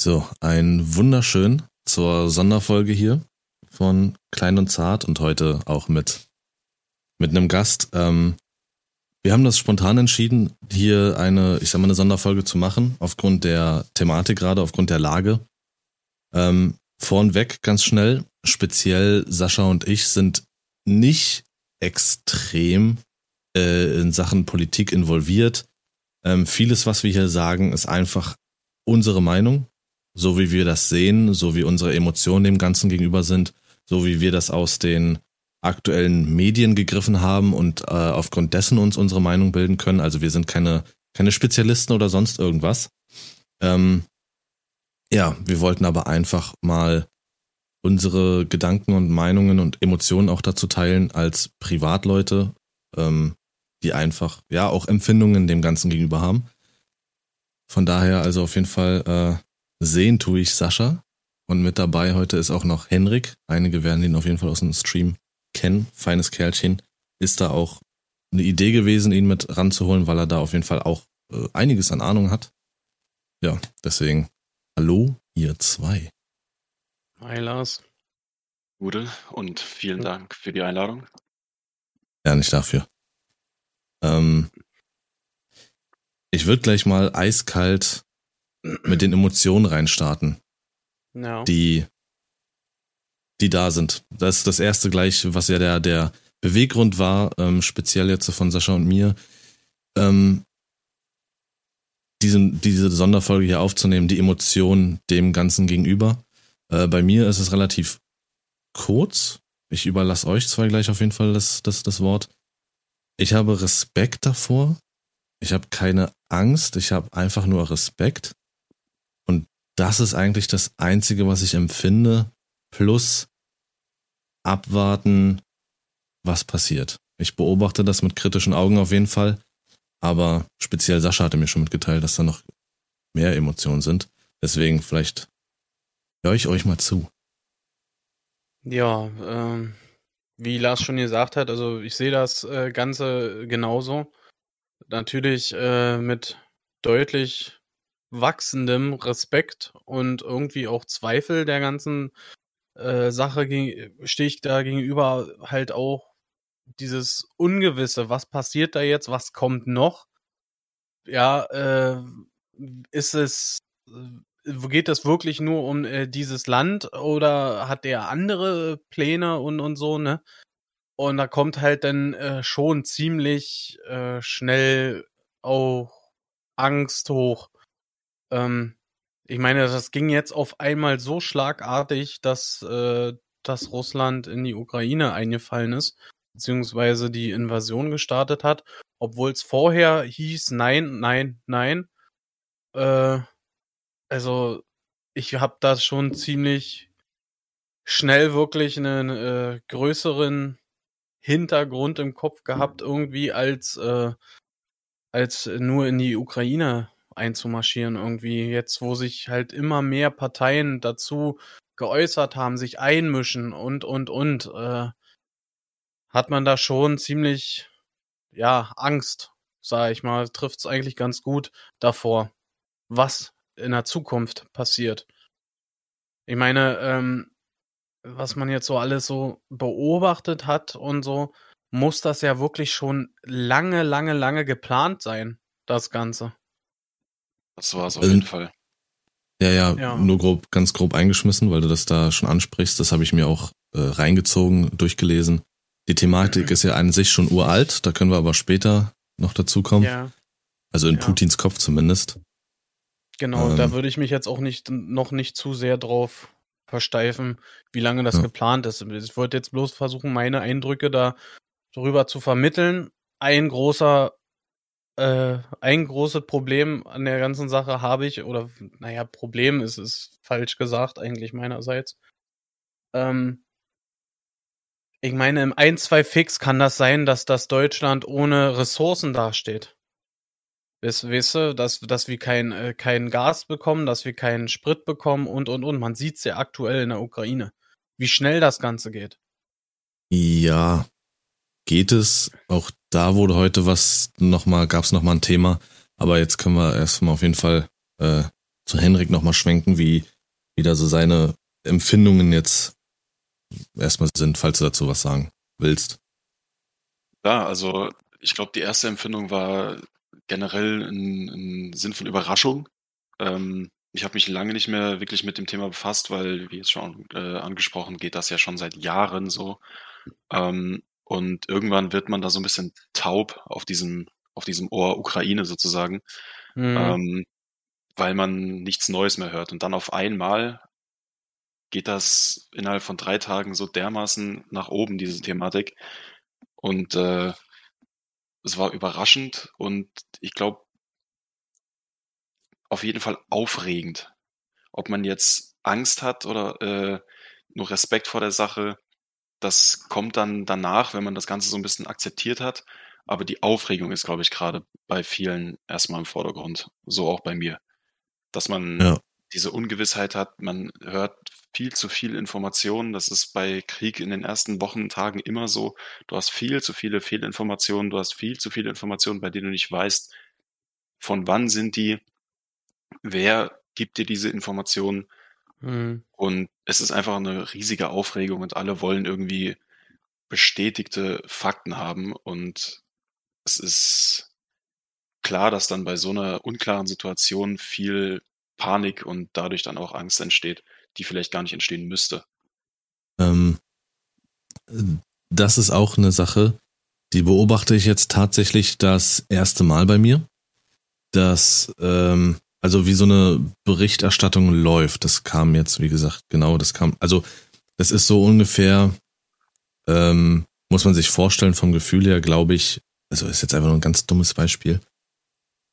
So, ein wunderschön zur Sonderfolge hier von Klein und Zart und heute auch mit, mit einem Gast. Ähm, wir haben das spontan entschieden, hier eine, ich sag mal, eine Sonderfolge zu machen, aufgrund der Thematik gerade, aufgrund der Lage. Ähm, vornweg ganz schnell, speziell Sascha und ich sind nicht extrem äh, in Sachen Politik involviert. Ähm, vieles, was wir hier sagen, ist einfach unsere Meinung, so wie wir das sehen, so wie unsere Emotionen dem Ganzen gegenüber sind, so wie wir das aus den aktuellen Medien gegriffen haben und äh, aufgrund dessen uns unsere Meinung bilden können. Also wir sind keine, keine Spezialisten oder sonst irgendwas. Ähm, ja, wir wollten aber einfach mal unsere Gedanken und Meinungen und Emotionen auch dazu teilen als Privatleute, ähm, die einfach ja auch Empfindungen dem Ganzen gegenüber haben. Von daher also auf jeden Fall äh, sehen tue ich Sascha und mit dabei heute ist auch noch Henrik. Einige werden ihn auf jeden Fall aus dem Stream kennen. Feines Kerlchen. Ist da auch eine Idee gewesen, ihn mit ranzuholen, weil er da auf jeden Fall auch äh, einiges an Ahnung hat. Ja, deswegen hallo ihr zwei. Hi Lars. Gute und vielen Dank für die Einladung. Ja, nicht dafür. Ähm, ich würde gleich mal eiskalt mit den Emotionen reinstarten, Ja. die, die da sind. Das ist das erste gleich, was ja der, der Beweggrund war, ähm, speziell jetzt von Sascha und mir, ähm, diesen, diese Sonderfolge hier aufzunehmen, die Emotionen dem Ganzen gegenüber. Äh, bei mir ist es relativ kurz. Ich überlasse euch zwei gleich auf jeden Fall das, das, das Wort. Ich habe Respekt davor. Ich habe keine Angst. Ich habe einfach nur Respekt. Das ist eigentlich das Einzige, was ich empfinde. Plus abwarten, was passiert. Ich beobachte das mit kritischen Augen auf jeden Fall. Aber speziell Sascha hatte mir schon mitgeteilt, dass da noch mehr Emotionen sind. Deswegen vielleicht höre ich euch mal zu. Ja, ähm, wie Lars schon gesagt hat, also ich sehe das äh, Ganze genauso. Natürlich äh, mit deutlich wachsendem Respekt und irgendwie auch Zweifel der ganzen äh, Sache stehe ich da gegenüber halt auch dieses Ungewisse, was passiert da jetzt, was kommt noch? Ja, äh, ist es, geht es wirklich nur um äh, dieses Land oder hat der andere Pläne und, und so, ne? Und da kommt halt dann äh, schon ziemlich äh, schnell auch Angst hoch. Ähm, ich meine, das ging jetzt auf einmal so schlagartig, dass, äh, dass Russland in die Ukraine eingefallen ist, beziehungsweise die Invasion gestartet hat, obwohl es vorher hieß, nein, nein, nein. Äh, also ich habe da schon ziemlich schnell wirklich einen äh, größeren Hintergrund im Kopf gehabt, irgendwie als, äh, als nur in die Ukraine einzumarschieren. Irgendwie jetzt, wo sich halt immer mehr Parteien dazu geäußert haben, sich einmischen und, und, und, äh, hat man da schon ziemlich, ja, Angst, sag ich mal, trifft's eigentlich ganz gut davor, was in der Zukunft passiert. Ich meine, ähm, was man jetzt so alles so beobachtet hat und so, muss das ja wirklich schon lange, lange, lange geplant sein, das Ganze. Das war es auf Ähm, jeden Fall. Ja, ja, Ja. nur grob, ganz grob eingeschmissen, weil du das da schon ansprichst. Das habe ich mir auch äh, reingezogen, durchgelesen. Die Thematik Mhm. ist ja an sich schon uralt, da können wir aber später noch dazu kommen. Ja, Also in Ja. Putins Kopf zumindest. genau. Ähm. da würde ich mich jetzt auch nicht noch nicht zu sehr drauf versteifen, wie lange das Ja. geplant ist. Ich wollte jetzt bloß versuchen, meine Eindrücke da darüber zu vermitteln. Ein großer äh, ein großes Problem an der ganzen Sache habe ich, oder naja, Problem ist es falsch gesagt, eigentlich meinerseits. Ähm, ich meine, im 1-2 Fix kann das sein, dass das Deutschland ohne Ressourcen dasteht. Weißt, weißt du, dass, dass wir kein, äh, kein Gas bekommen, dass wir keinen Sprit bekommen und, und, und. Man sieht's ja aktuell in der Ukraine, wie schnell das Ganze geht. Ja, geht es. Auch da wurde heute was nochmal, gab es nochmal ein Thema. Aber jetzt können wir erstmal auf jeden Fall äh, zu Henrik nochmal schwenken, wie, wie da so seine Empfindungen jetzt erstmal sind, falls du dazu was sagen willst. Ja, also ich glaube, die erste Empfindung war generell ein, ein Sinn von Überraschung. Ähm, ich habe mich lange nicht mehr wirklich mit dem Thema befasst, weil, wie jetzt schon äh, angesprochen, geht das ja schon seit Jahren so. Ähm, und irgendwann wird man da so ein bisschen taub auf diesem, auf diesem Ohr Ukraine sozusagen, mhm. ähm, weil man nichts Neues mehr hört. Und dann auf einmal geht das innerhalb von drei Tagen so dermaßen nach oben, diese Thematik. Und äh, es war überraschend und ich glaube, auf jeden Fall aufregend. Ob man jetzt Angst hat oder äh, nur Respekt vor der Sache, das kommt dann danach, wenn man das Ganze so ein bisschen akzeptiert hat. Aber die Aufregung ist, glaube ich, gerade bei vielen erstmal im Vordergrund. So auch bei mir. Dass man ja. diese Ungewissheit hat, man hört viel zu viel Informationen. Das ist bei Krieg in den ersten Wochen, Tagen immer so. Du hast viel zu viele Fehlinformationen, du hast viel zu viele Informationen, bei denen du nicht weißt, von wann sind die, wer gibt dir diese Informationen. Mhm. Und es ist einfach eine riesige Aufregung und alle wollen irgendwie bestätigte Fakten haben. Und es ist klar, dass dann bei so einer unklaren Situation viel Panik und dadurch dann auch Angst entsteht, die vielleicht gar nicht entstehen müsste. Ähm, das ist auch eine Sache, die beobachte ich jetzt tatsächlich das erste Mal bei mir, dass ähm, also wie so eine Berichterstattung läuft. Das kam jetzt, wie gesagt, genau, das kam, also das ist so ungefähr, ähm, muss man sich vorstellen vom Gefühl her, glaube ich, also ist jetzt einfach nur ein ganz dummes Beispiel.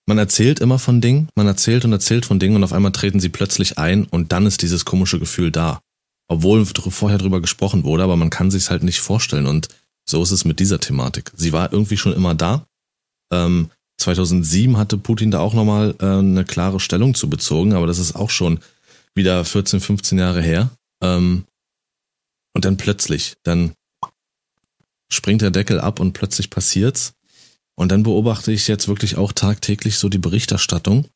Man erzählt immer von Dingen, man erzählt und erzählt von Dingen und auf einmal treten sie plötzlich ein und dann ist dieses komische Gefühl da. Obwohl vorher drüber gesprochen wurde, aber man kann sich's halt nicht vorstellen und so ist es mit dieser Thematik. Sie war irgendwie schon immer da. Ähm, 2007 hatte Putin da auch nochmal äh, eine klare Stellung zu bezogen, aber das ist auch schon wieder 14, 15 Jahre her. Ähm, und dann plötzlich, dann springt der Deckel ab und plötzlich passiert's. Und dann beobachte ich jetzt wirklich auch tagtäglich so die Berichterstattung.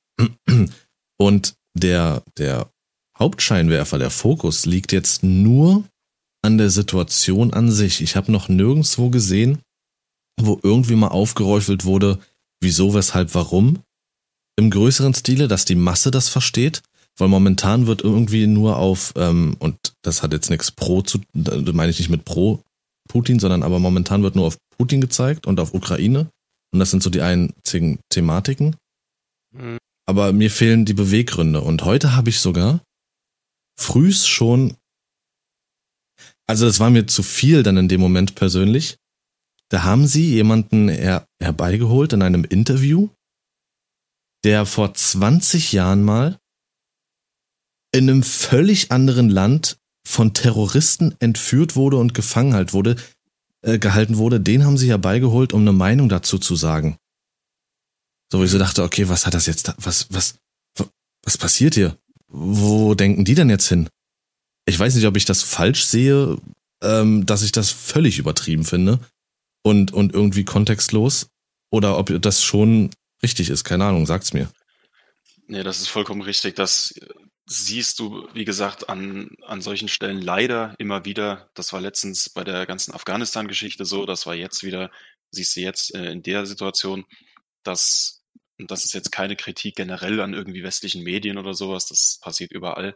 Und der, der Hauptscheinwerfer, der Fokus liegt jetzt nur an der Situation an sich. Ich habe noch nirgendwo gesehen, wo irgendwie mal aufgeräufelt wurde, wieso, weshalb, warum. Im größeren Stile, dass die Masse das versteht, weil momentan wird irgendwie nur auf, ähm, und das hat jetzt nichts pro zu, da meine ich nicht mit pro Putin, sondern aber momentan wird nur auf Putin gezeigt und auf Ukraine. Und das sind so die einzigen Thematiken. Mhm. Aber mir fehlen die Beweggründe. Und heute habe ich sogar frühs schon, also das war mir zu viel dann in dem Moment persönlich, da haben sie jemanden her herbeigeholt in einem Interview, der vor 20 Jahren mal in einem völlig anderen Land von Terroristen entführt wurde und gefangen halt wurde, äh, gehalten wurde, den haben sie herbeigeholt, um eine Meinung dazu zu sagen. So, wo ich so dachte, okay, was hat das jetzt, was, was, was passiert hier? Wo denken die denn jetzt hin? Ich weiß nicht, ob ich das falsch sehe, ähm, dass ich das völlig übertrieben finde und, und irgendwie kontextlos oder ob das schon richtig ist. Keine Ahnung, sagt's mir. Nee, das ist vollkommen richtig. Das siehst du, wie gesagt, an, an solchen Stellen leider immer wieder. Das war letztens bei der ganzen Afghanistan-Geschichte so, das war jetzt wieder, siehst du jetzt äh, in der Situation, dass, und das ist jetzt keine Kritik generell an irgendwie westlichen Medien oder sowas, das passiert überall,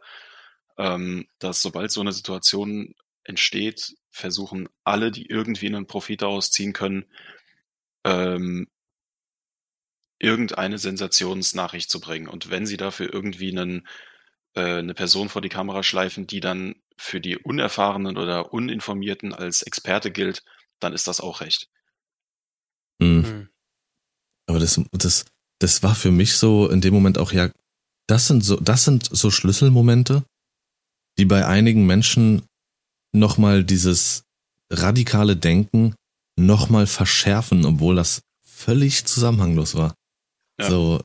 ähm, dass sobald so eine Situation entsteht, versuchen alle, die irgendwie einen Profit daraus ziehen können, ähm, irgendeine Sensationsnachricht zu bringen. Und wenn sie dafür irgendwie einen, äh, eine Person vor die Kamera schleifen, die dann für die Unerfahrenen oder Uninformierten als Experte gilt, dann ist das auch recht. Mhm. Aber das, das, das war für mich so in dem Moment auch ja, das sind so, das sind so Schlüsselmomente, die bei einigen Menschen nochmal dieses radikale Denken nochmal verschärfen, obwohl das völlig zusammenhanglos war. Ja. So.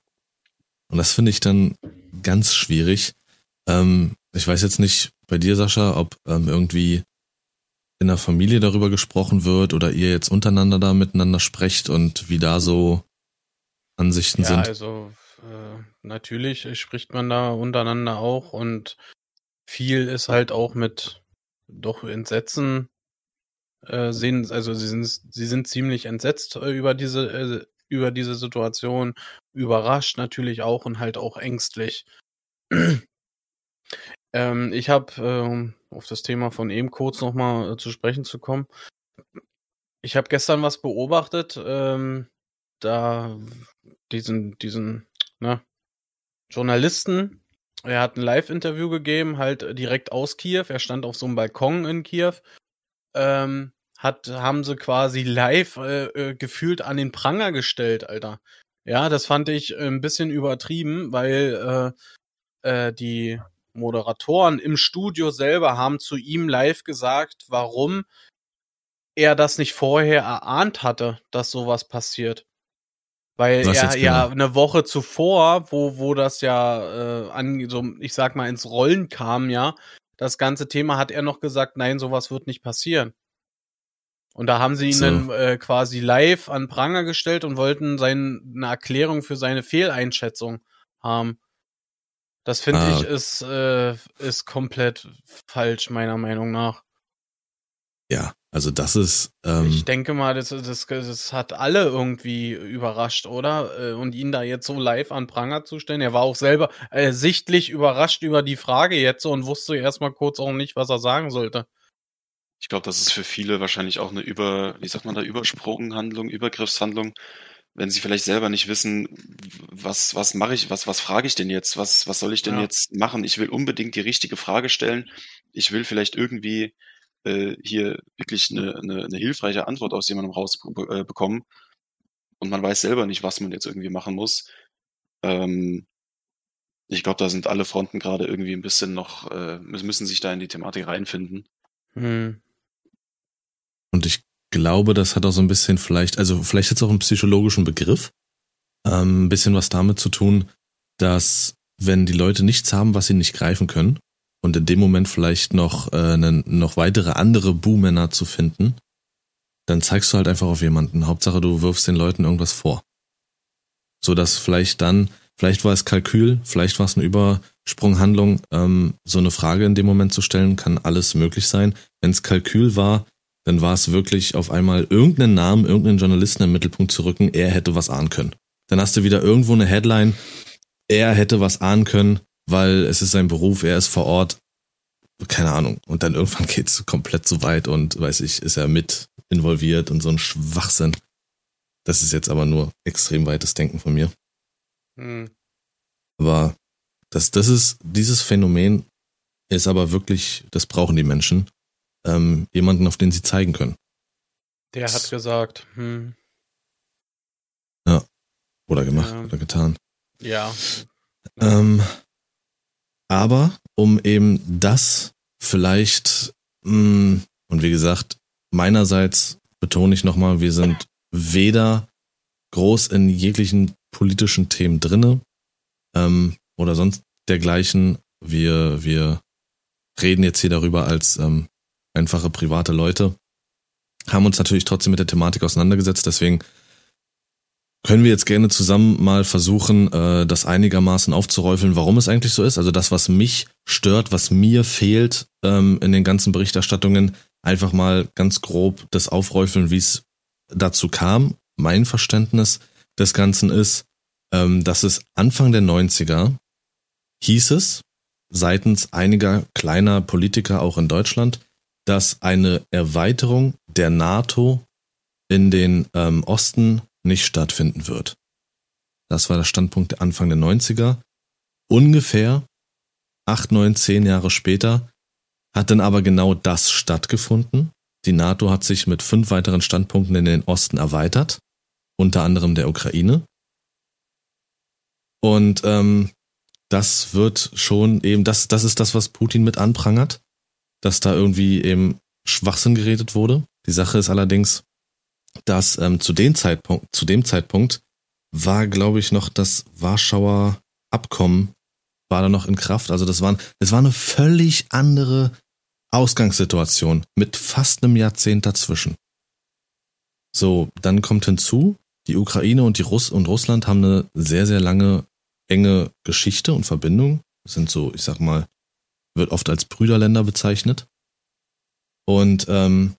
Und das finde ich dann ganz schwierig. Ähm, ich weiß jetzt nicht bei dir, Sascha, ob ähm, irgendwie in der Familie darüber gesprochen wird oder ihr jetzt untereinander da miteinander sprecht und wie da so Ansichten ja, sind. Also äh, natürlich spricht man da untereinander auch und viel ist halt auch mit doch Entsetzen äh, sehen, also sie sind, sie sind ziemlich entsetzt äh, über diese, äh, über diese Situation, überrascht natürlich auch und halt auch ängstlich. ähm, ich habe, ähm, auf das Thema von eben kurz nochmal äh, zu sprechen zu kommen. Ich habe gestern was beobachtet, ähm, da diesen, diesen, ne, Journalisten, er hat ein Live-Interview gegeben, halt direkt aus Kiew. Er stand auf so einem Balkon in Kiew. Ähm, hat, haben sie quasi live äh, äh, gefühlt an den Pranger gestellt, Alter. Ja, das fand ich ein bisschen übertrieben, weil äh, äh, die Moderatoren im Studio selber haben zu ihm live gesagt, warum er das nicht vorher erahnt hatte, dass sowas passiert. Weil Was er ja genau? eine Woche zuvor, wo, wo das ja äh, an, so, ich sag mal, ins Rollen kam, ja, das ganze Thema hat er noch gesagt, nein, sowas wird nicht passieren. Und da haben sie ihn so. dann äh, quasi live an Pranger gestellt und wollten seine eine Erklärung für seine Fehleinschätzung haben. Das finde ah. ich ist, äh, ist komplett falsch, meiner Meinung nach. Ja, also das ist. Ähm, ich denke mal, das, das, das hat alle irgendwie überrascht, oder? Äh, und ihn da jetzt so live an Pranger zu stellen. Er war auch selber äh, sichtlich überrascht über die Frage jetzt und wusste erstmal kurz auch nicht, was er sagen sollte. Ich glaube, das ist für viele wahrscheinlich auch eine über, wie sagt man da, Übersprunghandlung, Übergriffshandlung, wenn sie vielleicht selber nicht wissen, was, was mache ich, was, was frage ich denn jetzt, was, was soll ich denn ja. jetzt machen? Ich will unbedingt die richtige Frage stellen. Ich will vielleicht irgendwie äh, hier wirklich eine, eine, eine hilfreiche Antwort aus jemandem rausbekommen. Äh, und man weiß selber nicht, was man jetzt irgendwie machen muss. Ähm, ich glaube, da sind alle Fronten gerade irgendwie ein bisschen noch, äh, müssen sich da in die Thematik reinfinden. Hm. Und ich glaube, das hat auch so ein bisschen vielleicht, also vielleicht hat es auch einen psychologischen Begriff, ähm, ein bisschen was damit zu tun, dass wenn die Leute nichts haben, was sie nicht greifen können, und in dem Moment vielleicht noch, äh, eine, noch weitere andere Buhmänner zu finden, dann zeigst du halt einfach auf jemanden. Hauptsache, du wirfst den Leuten irgendwas vor. So dass vielleicht dann, vielleicht war es Kalkül, vielleicht war es eine Übersprunghandlung, ähm, so eine Frage in dem Moment zu stellen, kann alles möglich sein. Wenn es Kalkül war, dann war es wirklich auf einmal irgendeinen Namen, irgendeinen Journalisten im Mittelpunkt zu rücken, er hätte was ahnen können. Dann hast du wieder irgendwo eine Headline, er hätte was ahnen können, weil es ist sein Beruf, er ist vor Ort, keine Ahnung. Und dann irgendwann geht's komplett zu weit und weiß ich, ist er mit involviert und so ein Schwachsinn. Das ist jetzt aber nur extrem weites Denken von mir. Hm. Aber das, das ist, dieses Phänomen ist aber wirklich, das brauchen die Menschen, ähm, jemanden, auf den sie zeigen können. Der hat gesagt, hm. Ja. Oder gemacht ja. oder getan. Ja. Ähm, aber um eben das vielleicht, mh, mm, und wie gesagt, meinerseits betone ich nochmal, wir sind weder groß in jeglichen politischen Themen drinne ähm, oder sonst dergleichen. Wir, wir reden jetzt hier darüber als ähm, einfache private Leute, haben uns natürlich trotzdem mit der Thematik auseinandergesetzt, deswegen können wir jetzt gerne zusammen mal versuchen, äh, das einigermaßen aufzuräufeln, warum es eigentlich so ist. Also das, was mich stört, was mir fehlt ähm, in den ganzen Berichterstattungen, einfach mal ganz grob das aufräufeln, wie es dazu kam. Mein Verständnis des Ganzen ist, ähm, dass es Anfang der 90er hieß es, seitens einiger kleiner Politiker auch in Deutschland, dass eine Erweiterung der NATO in den ähm, Osten nicht stattfinden wird. Das war der Standpunkt Anfang der 90er. Ungefähr acht, neun, zehn Jahre später hat dann aber genau das stattgefunden. Die NATO hat sich mit fünf weiteren Standpunkten in den Osten erweitert, unter anderem der Ukraine. Und ähm, das wird schon eben, das, das ist das, was Putin mit anprangert, dass da irgendwie eben Schwachsinn geredet wurde. Die Sache ist allerdings, dass ähm, zu dem Zeitpunkt, zu dem Zeitpunkt war, glaube ich, noch das Warschauer Abkommen war da noch in Kraft. Also das waren, es war eine völlig andere Ausgangssituation mit fast einem Jahrzehnt dazwischen. So, dann kommt hinzu, die Ukraine und die Russ und Russland haben eine sehr, sehr lange enge Geschichte und Verbindung. sind so, ich sag mal, wird oft als Brüderländer bezeichnet. Und ähm,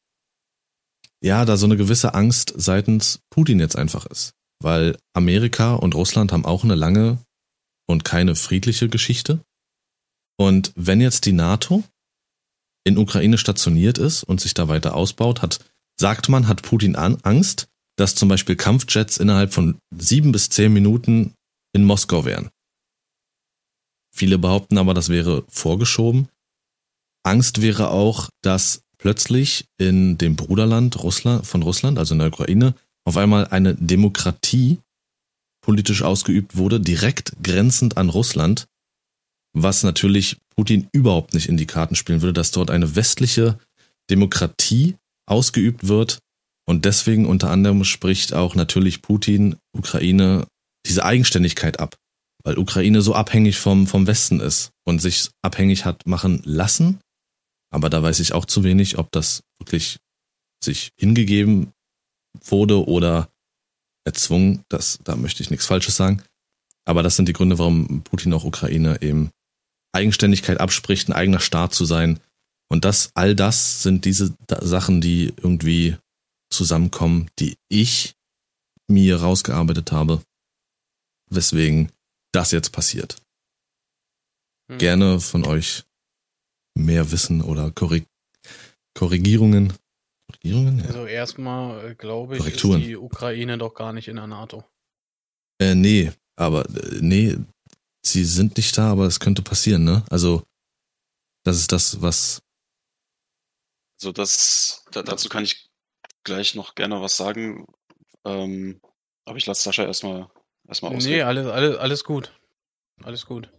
ja, da so eine gewisse Angst seitens Putin jetzt einfach ist. Weil Amerika und Russland haben auch eine lange und keine friedliche Geschichte. Und wenn jetzt die NATO in Ukraine stationiert ist und sich da weiter ausbaut, hat, sagt man, hat Putin Angst, dass zum Beispiel Kampfjets innerhalb von sieben bis zehn Minuten in Moskau wären. Viele behaupten aber, das wäre vorgeschoben. Angst wäre auch, dass plötzlich in dem Bruderland Russland, von Russland, also in der Ukraine, auf einmal eine Demokratie politisch ausgeübt wurde, direkt grenzend an Russland, was natürlich Putin überhaupt nicht in die Karten spielen würde, dass dort eine westliche Demokratie ausgeübt wird. Und deswegen unter anderem spricht auch natürlich Putin Ukraine diese Eigenständigkeit ab, weil Ukraine so abhängig vom, vom Westen ist und sich abhängig hat machen lassen. Aber da weiß ich auch zu wenig, ob das wirklich sich hingegeben wurde oder erzwungen. Das, da möchte ich nichts Falsches sagen. Aber das sind die Gründe, warum Putin auch Ukraine eben Eigenständigkeit abspricht, ein eigener Staat zu sein. Und das, all das sind diese Sachen, die irgendwie zusammenkommen, die ich mir rausgearbeitet habe, weswegen das jetzt passiert. Hm. Gerne von euch mehr Wissen oder Korrig Korrigierungen. Korrigierungen? Ja. Also erstmal, äh, glaube ich, ist die Ukraine doch gar nicht in der NATO. Äh, nee, aber äh, nee, sie sind nicht da, aber es könnte passieren, ne? Also, das ist das, was. Also das, da, dazu kann ich gleich noch gerne was sagen. Ähm, aber ich lasse Sascha erstmal erstmal ausreden. Nee, alles, alles, alles gut. Alles gut.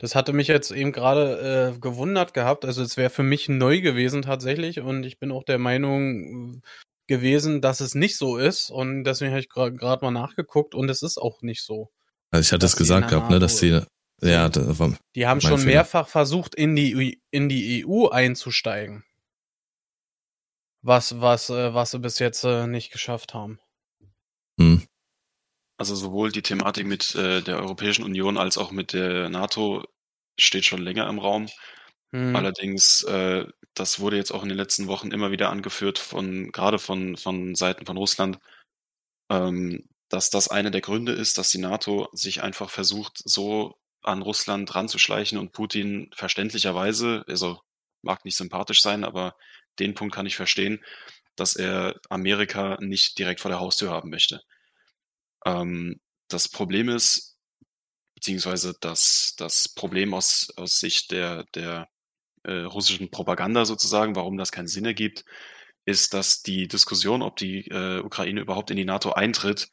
Das hatte mich jetzt eben gerade äh, gewundert gehabt. Also es wäre für mich neu gewesen tatsächlich und ich bin auch der Meinung äh, gewesen, dass es nicht so ist und deswegen habe ich gerade mal nachgeguckt und es ist auch nicht so. Also ich hatte es gesagt gehabt, ne, dass sie ja, das war die haben schon Fehler. mehrfach versucht in die in die EU einzusteigen. Was was äh, was sie bis jetzt äh, nicht geschafft haben. Hm. Also sowohl die Thematik mit äh, der Europäischen Union als auch mit der NATO steht schon länger im Raum. Hm. Allerdings, äh, das wurde jetzt auch in den letzten Wochen immer wieder angeführt von gerade von von Seiten von Russland, ähm, dass das einer der Gründe ist, dass die NATO sich einfach versucht, so an Russland ranzuschleichen und Putin verständlicherweise, also mag nicht sympathisch sein, aber den Punkt kann ich verstehen, dass er Amerika nicht direkt vor der Haustür haben möchte. Ähm, das Problem ist, beziehungsweise das, das Problem aus, aus Sicht der, der äh, russischen Propaganda sozusagen, warum das keinen Sinn ergibt, ist, dass die Diskussion, ob die äh, Ukraine überhaupt in die NATO eintritt,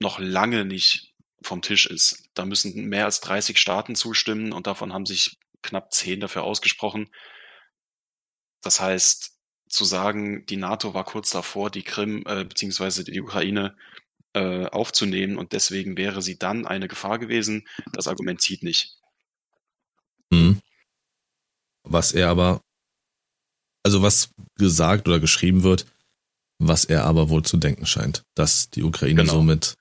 noch lange nicht vom Tisch ist. Da müssen mehr als 30 Staaten zustimmen und davon haben sich knapp 10 dafür ausgesprochen. Das heißt, zu sagen, die NATO war kurz davor, die Krim äh, bzw. die Ukraine äh, aufzunehmen und deswegen wäre sie dann eine Gefahr gewesen, das Argument zieht nicht. Mhm. Was er aber, also was gesagt oder geschrieben wird, was er aber wohl zu denken scheint, dass die Ukraine genau. somit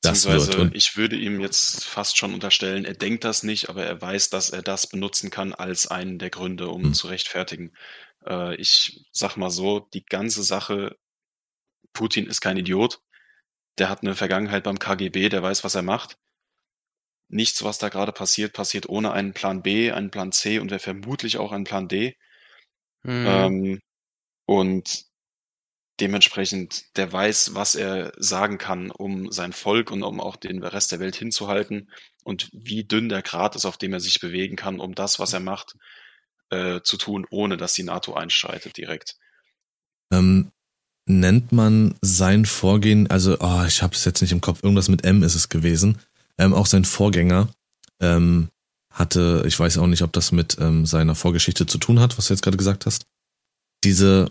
das wird. Und ich würde ihm jetzt fast schon unterstellen, er denkt das nicht, aber er weiß, dass er das benutzen kann als einen der Gründe, um hm. zu rechtfertigen. Äh, ich sag mal so, die ganze Sache, Putin ist kein Idiot. Der hat eine Vergangenheit beim KGB, der weiß, was er macht. Nichts, was da gerade passiert, passiert ohne einen Plan B, einen Plan C und wäre vermutlich auch ein Plan D. Mhm. Ähm, und dementsprechend, der weiß, was er sagen kann, um sein Volk und um auch den Rest der Welt hinzuhalten und wie dünn der Grat ist, auf dem er sich bewegen kann, um das, was er macht, äh, zu tun, ohne dass die NATO einschreitet direkt. Ähm, nennt man sein Vorgehen, also oh, ich habe es jetzt nicht im Kopf, irgendwas mit M ist es gewesen, ähm, auch sein Vorgänger ähm, hatte, ich weiß auch nicht, ob das mit ähm, seiner Vorgeschichte zu tun hat, was du jetzt gerade gesagt hast, diese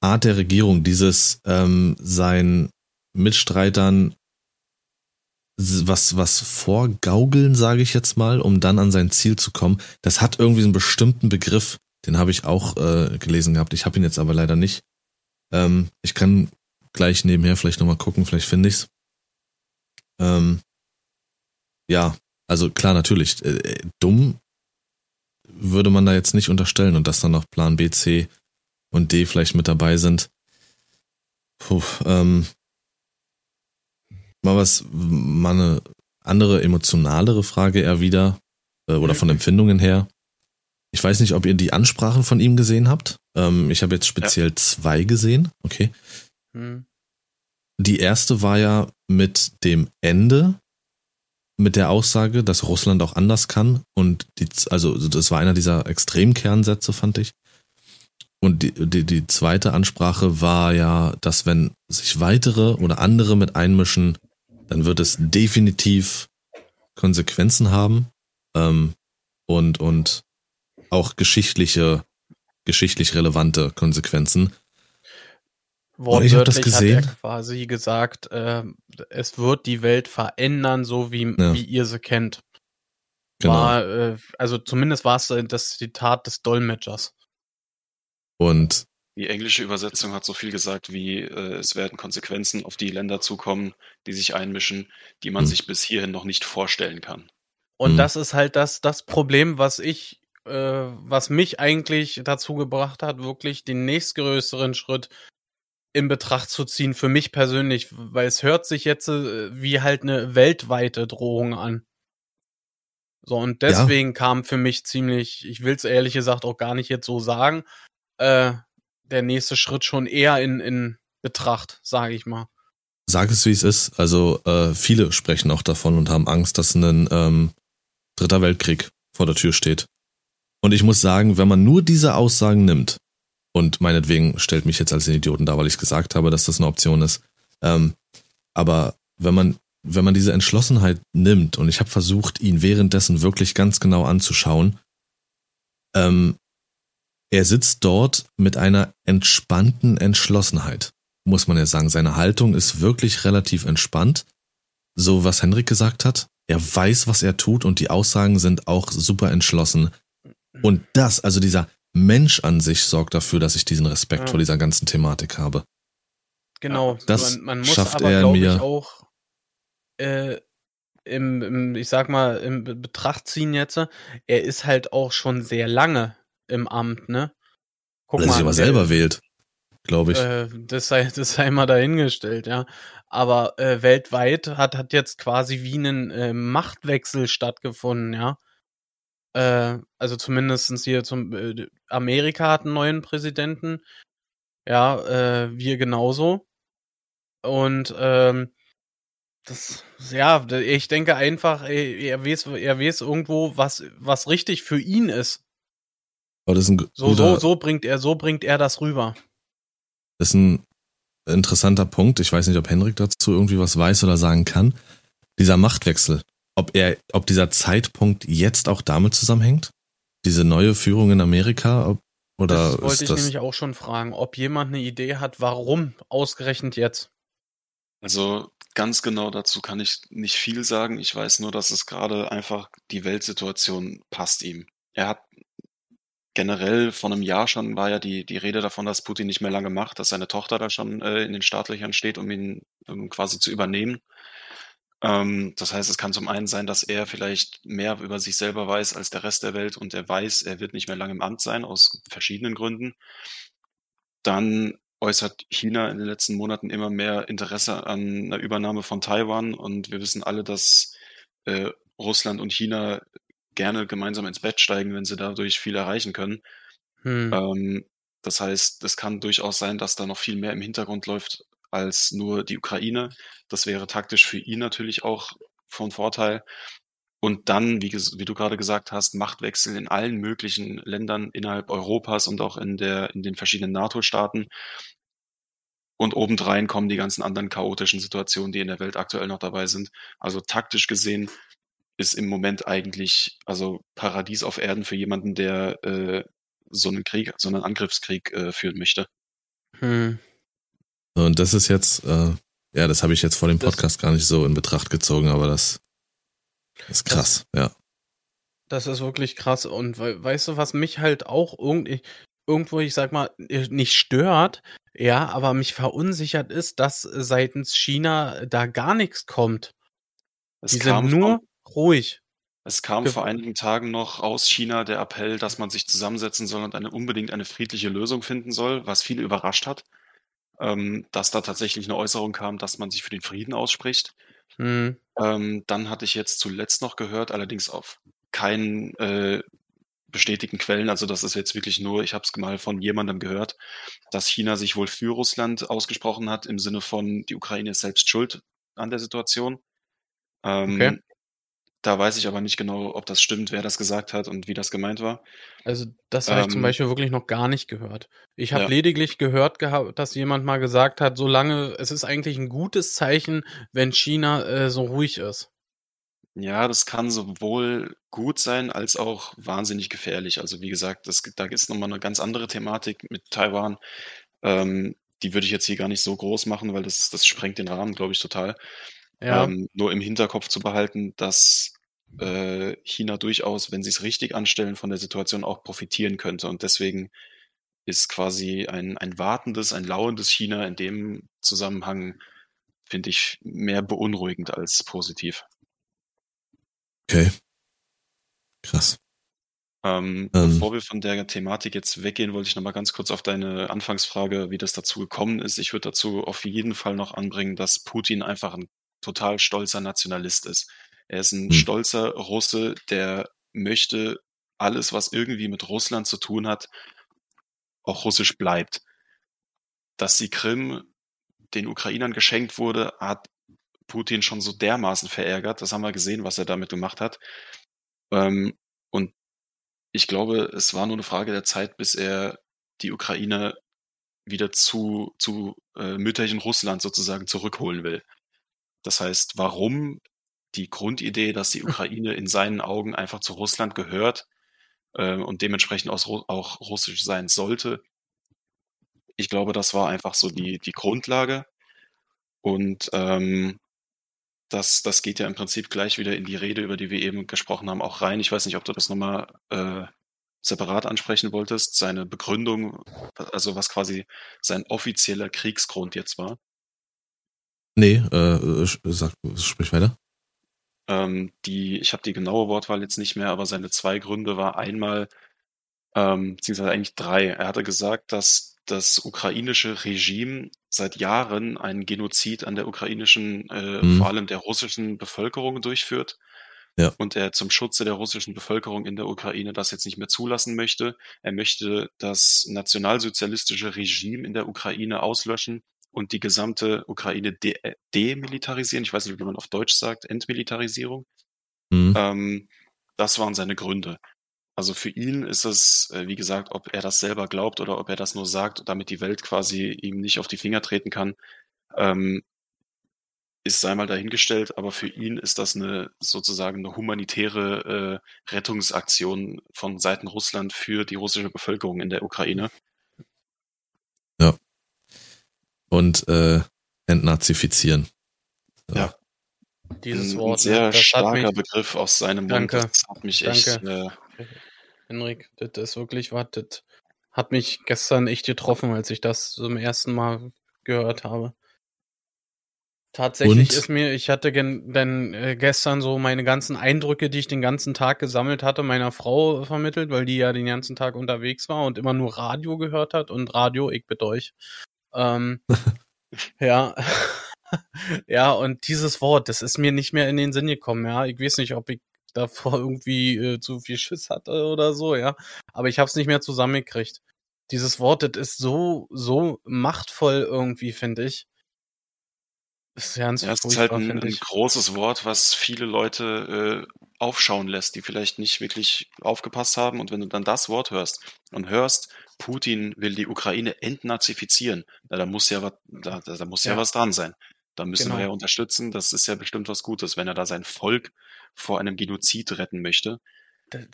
Art der Regierung, dieses ähm, sein Mitstreitern was was vorgaugeln, sage ich jetzt mal, um dann an sein Ziel zu kommen, das hat irgendwie einen bestimmten Begriff, den habe ich auch äh, gelesen gehabt. Ich habe ihn jetzt aber leider nicht. Ähm, ich kann gleich nebenher vielleicht nochmal gucken, vielleicht finde ich's. Ähm, ja, also klar, natürlich, äh, äh, dumm würde man da jetzt nicht unterstellen und dass dann noch Plan B, C und D vielleicht mit dabei sind. Puh, ähm, mal was, mal eine andere emotionalere Frage eher wieder, äh, oder von Empfindungen her. Ich weiß nicht, ob ihr die Ansprachen von ihm gesehen habt. Ähm, ich habe jetzt speziell ja. zwei gesehen. Okay. Hm. Die erste war ja mit dem Ende, mit der Aussage, dass Russland auch anders kann. Und die, also das war einer dieser Extremkernsätze, fand ich. Und die, die, die zweite Ansprache war ja, dass wenn sich weitere oder andere mit einmischen, dann wird es definitiv Konsequenzen haben ähm, und, und auch geschichtliche, geschichtlich relevante Konsequenzen. Wortwörtlich ich habe das gesehen. Hat er quasi gesagt, äh, es wird die Welt verändern, so wie, ja. wie ihr sie kennt. Genau. War, äh, also zumindest war es das Zitat des Dolmetschers. Und die englische Übersetzung hat so viel gesagt wie äh, es werden Konsequenzen auf die Länder zukommen, die sich einmischen, die man hm. sich bis hierhin noch nicht vorstellen kann. Und hm. das ist halt das, das Problem, was ich, äh, was mich eigentlich dazu gebracht hat, wirklich den nächstgrößeren Schritt in Betracht zu ziehen für mich persönlich, weil es hört sich jetzt äh, wie halt eine weltweite Drohung an. So, und deswegen ja. kam für mich ziemlich, ich will es ehrlich gesagt auch gar nicht jetzt so sagen, äh, der nächste Schritt schon eher in, in Betracht, sage ich mal. Sag es, wie es ist. Also äh, viele sprechen auch davon und haben Angst, dass ein ähm, dritter Weltkrieg vor der Tür steht. Und ich muss sagen, wenn man nur diese Aussagen nimmt, und meinetwegen stellt mich jetzt als den Idioten da, weil ich gesagt habe, dass das eine Option ist. Ähm, aber wenn man, wenn man diese Entschlossenheit nimmt, und ich habe versucht, ihn währenddessen wirklich ganz genau anzuschauen, ähm, er sitzt dort mit einer entspannten Entschlossenheit, muss man ja sagen. Seine Haltung ist wirklich relativ entspannt. So was Henrik gesagt hat. Er weiß, was er tut und die Aussagen sind auch super entschlossen. Und das, also dieser Mensch an sich sorgt dafür, dass ich diesen Respekt ja. vor dieser ganzen Thematik habe. Genau. Das man, man muss schafft aber, er mir ich, auch äh, im, im, ich sag mal, im Betracht ziehen jetzt, er ist halt auch schon sehr lange im Amt, ne? Guck Weil er sich aber selber wählt, glaube ich. Äh, das, sei, das sei mal dahingestellt, ja. Aber äh, weltweit hat, hat jetzt quasi wie ein äh, Machtwechsel stattgefunden, ja. Äh, also zumindestens hier zum äh, Amerika hat einen neuen Präsidenten. Ja, äh, wir genauso. Und ähm, das, ja, ich denke einfach, er weiß, er weiß irgendwo, was, was richtig für ihn ist. Aber das ist ein so, so, so bringt er, so bringt er das rüber. Das ist ein interessanter Punkt. Ich weiß nicht, ob Henrik dazu irgendwie was weiß oder sagen kann. Dieser Machtwechsel, ob er, ob dieser Zeitpunkt jetzt auch damit zusammenhängt? Diese neue Führung in Amerika? Ob, oder das wollte ich das nämlich auch schon fragen, ob jemand eine Idee hat, warum ausgerechnet jetzt? Also ganz genau dazu kann ich nicht viel sagen. Ich weiß nur, dass es gerade einfach die Weltsituation passt ihm. Er hat generell vor einem Jahr schon war ja die, die Rede davon, dass Putin nicht mehr lange macht, dass seine Tochter da schon äh, in den Startlöchern steht, um ihn um quasi zu übernehmen. Ähm, das heißt, es kann zum einen sein, dass er vielleicht mehr über sich selber weiß als der Rest der Welt und er weiß, er wird nicht mehr lange im Amt sein, aus verschiedenen Gründen. Dann äußert China in den letzten Monaten immer mehr Interesse an einer Übernahme von Taiwan und wir wissen alle, dass äh, Russland und China gerne gemeinsam ins Bett steigen, wenn sie dadurch viel erreichen können. Hm. Ähm, das heißt, es kann durchaus sein, dass da noch viel mehr im Hintergrund läuft als nur die Ukraine. Das wäre taktisch für ihn natürlich auch von Vorteil. Und dann, wie, wie, du gerade gesagt hast, Machtwechsel in allen möglichen Ländern innerhalb Europas und auch in, der, in den verschiedenen NATO-Staaten. Und obendrein kommen die ganzen anderen chaotischen Situationen, die in der Welt aktuell noch dabei sind. Also taktisch gesehen ist im Moment eigentlich also Paradies auf Erden für jemanden, der äh, so einen Krieg, so einen Angriffskrieg äh, führen möchte. Hm. Und das ist jetzt, äh, ja, das habe ich jetzt vor dem Podcast das, gar nicht so in Betracht gezogen, aber das ist krass, das, ja. Das ist wirklich krass. Und weißt du, was mich halt auch irgendwie, irgendwo, ich sag mal, äh, nicht stört, ja, aber mich verunsichert ist, dass seitens China da gar nichts kommt. Es Die sind nur ruhig. Es kam Ge- vor einigen Tagen noch aus China der Appell, dass man sich zusammensetzen soll und eine, unbedingt eine friedliche Lösung finden soll, was viele überrascht hat, ähm, dass da tatsächlich eine Äußerung kam, dass man sich für den Frieden ausspricht. Hm. Ähm, dann hatte ich jetzt zuletzt noch gehört, allerdings auf keinen äh, bestätigten Quellen, also das ist jetzt wirklich nur, ich habe es mal von jemandem gehört, dass China sich wohl für Russland ausgesprochen hat, im Sinne von, die Ukraine ist selbst schuld an der Situation. Ähm, Okay. Da weiß ich aber nicht genau, ob das stimmt, wer das gesagt hat und wie das gemeint war. Also das habe ich zum Ähm, Beispiel wirklich noch gar nicht gehört. Ich habe Ja. lediglich gehört gehabt, dass jemand mal gesagt hat, solange es ist eigentlich ein gutes Zeichen, wenn China äh, so ruhig ist. Ja, das kann sowohl gut sein als auch wahnsinnig gefährlich. Also wie gesagt, das, da ist nochmal eine ganz andere Thematik mit Taiwan. Ähm, die würde ich jetzt hier gar nicht so groß machen, weil das, das sprengt den Rahmen, glaube ich, total. Ja, Ähm, nur im Hinterkopf zu behalten, dass äh, China durchaus, wenn sie es richtig anstellen, von der Situation auch profitieren könnte. Und deswegen ist quasi ein, ein wartendes, ein lauerndes China in dem Zusammenhang, finde ich, mehr beunruhigend als positiv. Okay. Krass. Ähm, Ähm. Bevor wir von der Thematik jetzt weggehen, wollte ich noch mal ganz kurz auf deine Anfangsfrage, wie das dazu gekommen ist. Ich würde dazu auf jeden Fall noch anbringen, dass Putin einfach ein total stolzer Nationalist ist. Er ist ein Hm. stolzer Russe, der möchte alles, was irgendwie mit Russland zu tun hat, auch russisch bleibt. Dass die Krim den Ukrainern geschenkt wurde, hat Putin schon so dermaßen verärgert. Das haben wir gesehen, was er damit gemacht hat. Ähm, und ich glaube, es war nur eine Frage der Zeit, bis er die Ukraine wieder zu, zu äh, mütterlichen Russland sozusagen zurückholen will. Das heißt, warum die Grundidee, dass die Ukraine in seinen Augen einfach zu Russland gehört äh, und dementsprechend auch, auch russisch sein sollte, ich glaube, das war einfach so die, die Grundlage. Und ähm, das, das geht ja im Prinzip gleich wieder in die Rede, über die wir eben gesprochen haben, auch rein. Ich weiß nicht, ob du das nochmal äh, separat ansprechen wolltest, seine Begründung, also was quasi sein offizieller Kriegsgrund jetzt war. Nee, äh, sag, sprich weiter. Ähm, die, ich habe die genaue Wortwahl jetzt nicht mehr, aber seine zwei Gründe war einmal, ähm, beziehungsweise eigentlich drei. Er hatte gesagt, dass das ukrainische Regime seit Jahren einen Genozid an der ukrainischen, äh, Mhm. vor allem der russischen Bevölkerung durchführt. Ja. Und er zum Schutze der russischen Bevölkerung in der Ukraine das jetzt nicht mehr zulassen möchte. Er möchte das nationalsozialistische Regime in der Ukraine auslöschen und die gesamte Ukraine de demilitarisieren. Ich weiß nicht, wie man auf Deutsch sagt, Entmilitarisierung. Hm. Ähm, das waren seine Gründe. Also für ihn ist es, äh, wie gesagt, ob er das selber glaubt oder ob er das nur sagt, damit die Welt quasi ihm nicht auf die Finger treten kann, ähm, ist sei mal dahingestellt. Aber für ihn ist das eine sozusagen eine humanitäre äh, Rettungsaktion von Seiten Russland für die russische Bevölkerung in der Ukraine. Und äh, entnazifizieren. Ja. dieses Wort. ein sehr das hat starker mich, Begriff aus seinem Mund. Danke. Das hat mich echt. Danke. Äh, Henrik, das ist wirklich was, das hat mich gestern echt getroffen, als ich das zum ersten Mal gehört habe. Tatsächlich Und? ist mir, ich hatte gen, denn äh, gestern so meine ganzen Eindrücke, die ich den ganzen Tag gesammelt hatte, meiner Frau vermittelt, weil die ja den ganzen Tag unterwegs war und immer nur Radio gehört hat und Radio, ich bitte euch. Ähm, ja. ja, und dieses Wort, das ist mir nicht mehr in den Sinn gekommen, ja. Ich weiß nicht, ob ich davor irgendwie äh, zu viel Schiss hatte oder so, ja. Aber ich habe es nicht mehr zusammengekriegt. Dieses Wort, das ist so, so machtvoll irgendwie, finde ich. Das ist ganz Ja, es ist halt ein, ein großes Wort, was viele Leute äh, aufschauen lässt, die vielleicht nicht wirklich aufgepasst haben. Und wenn du dann das Wort hörst und hörst, Putin will die Ukraine entnazifizieren, na, da muss ja was, da, da, da muss ja. Ja. was dran sein. Da müssen Genau. wir ja unterstützen. Das ist ja bestimmt was Gutes, wenn er da sein Volk vor einem Genozid retten möchte.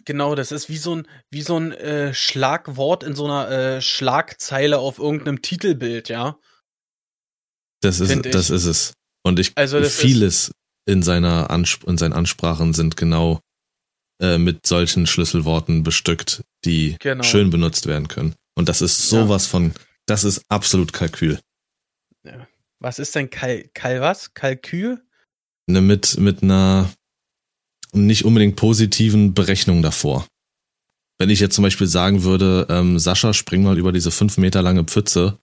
Genau, das ist wie so ein, wie so ein äh, Schlagwort in so einer äh, Schlagzeile auf irgendeinem Titelbild, ja. Das ist, das ist es. Und ich, Also vieles in seiner Ansp in seinen Ansprachen sind genau äh, mit solchen Schlüsselworten bestückt, die Genau. schön benutzt werden können. Und das ist sowas von, das ist absolut Kalkül. Was ist denn Kal, Kal was? Kalkül? Ne, mit, mit einer, nicht unbedingt positiven Berechnungen davor. Wenn ich jetzt zum Beispiel sagen würde, ähm, Sascha, spring mal über diese fünf Meter lange Pfütze,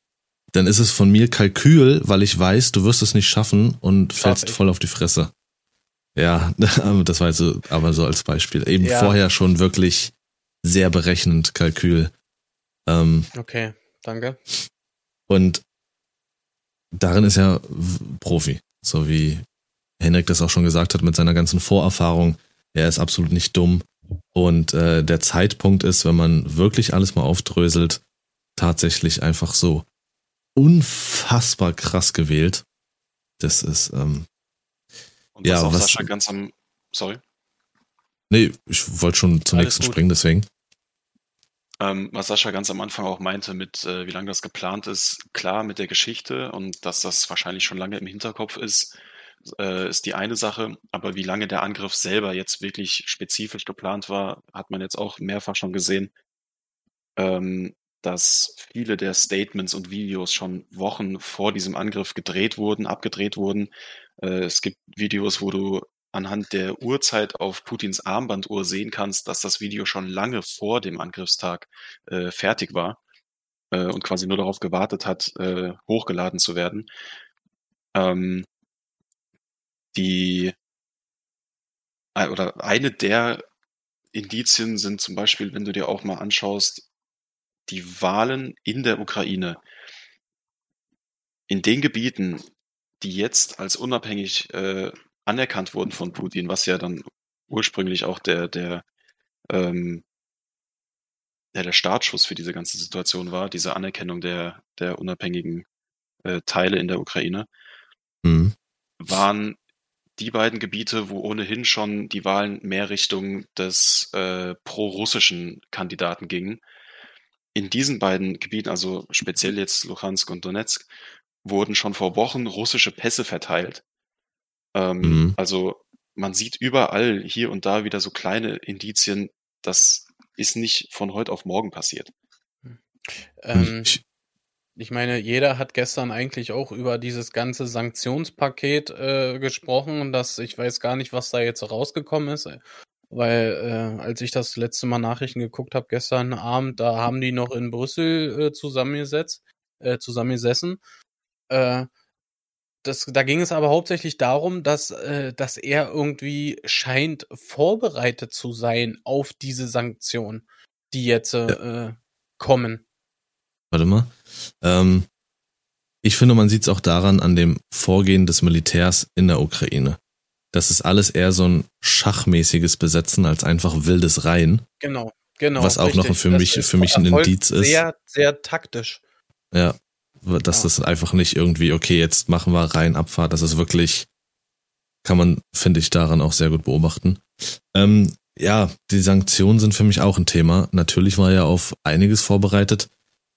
dann ist es von mir Kalkül, weil ich weiß, du wirst es nicht schaffen und fällst voll auf die Fresse. Ja, das war so, aber so als Beispiel. Eben ja. vorher schon wirklich sehr berechnend Kalkül. Ähm, okay, danke. Und darin ist er Profi, so wie Henrik das auch schon gesagt hat mit seiner ganzen Vorerfahrung. Er ist absolut nicht dumm. Und äh, der Zeitpunkt ist, wenn man wirklich alles mal aufdröselt, tatsächlich einfach so unfassbar krass gewählt. Das ist, ähm, Und ja, was Sascha ganz am, sorry. Nee, ich wollte schon zum Alles nächsten gut. springen, deswegen. Ähm, was Sascha ganz am Anfang auch meinte, mit äh, wie lange das geplant ist, klar mit der Geschichte und dass das wahrscheinlich schon lange im Hinterkopf ist, äh, ist die eine Sache. Aber wie lange der Angriff selber jetzt wirklich spezifisch geplant war, hat man jetzt auch mehrfach schon gesehen. Ähm, dass viele der Statements und Videos schon Wochen vor diesem Angriff gedreht wurden, abgedreht wurden. Äh, es gibt Videos, wo du anhand der Uhrzeit auf Putins Armbanduhr sehen kannst, dass das Video schon lange vor dem Angriffstag äh, fertig war äh, und quasi nur darauf gewartet hat, äh, hochgeladen zu werden. Ähm, die äh, oder eine der Indizien sind zum Beispiel, wenn du dir auch mal anschaust, die Wahlen in der Ukraine. In den Gebieten, die jetzt als unabhängig äh, anerkannt wurden von Putin, was ja dann ursprünglich auch der, der, ähm, ja, der Startschuss für diese ganze Situation war, diese Anerkennung der, der unabhängigen äh, Teile in der Ukraine, mhm. waren die beiden Gebiete, wo ohnehin schon die Wahlen mehr Richtung des äh, pro-russischen Kandidaten gingen in diesen beiden Gebieten, also speziell jetzt Luhansk und Donetsk, wurden schon vor Wochen russische Pässe verteilt. Ähm, mhm. Also man sieht überall hier und da wieder so kleine Indizien, das ist nicht von heute auf morgen passiert. Ähm, ich meine, jeder hat gestern eigentlich auch über dieses ganze Sanktionspaket äh, gesprochen, dass ich weiß gar nicht, was da jetzt rausgekommen ist. Weil äh, als ich das letzte Mal Nachrichten geguckt habe gestern Abend, da haben die noch in Brüssel äh, zusammengesetzt, äh, zusammengesessen. Äh, das, da ging es aber hauptsächlich darum, dass, äh, dass er irgendwie scheint vorbereitet zu sein auf diese Sanktionen, die jetzt äh, ja. kommen. Warte mal. Ähm, ich finde, man sieht es auch daran an dem Vorgehen des Militärs in der Ukraine. Das ist alles eher so ein schachmäßiges Besetzen als einfach wildes Reihen. Genau, genau. Was auch richtig. noch für das mich, für mich ein Indiz ist. Sehr, sehr taktisch. Ja, dass ja. das einfach nicht irgendwie, okay, jetzt machen wir rein Abfahrt. Das ist wirklich, kann man, finde ich, daran auch sehr gut beobachten. Ähm, ja, die Sanktionen sind für mich auch ein Thema. Natürlich war er auf einiges vorbereitet.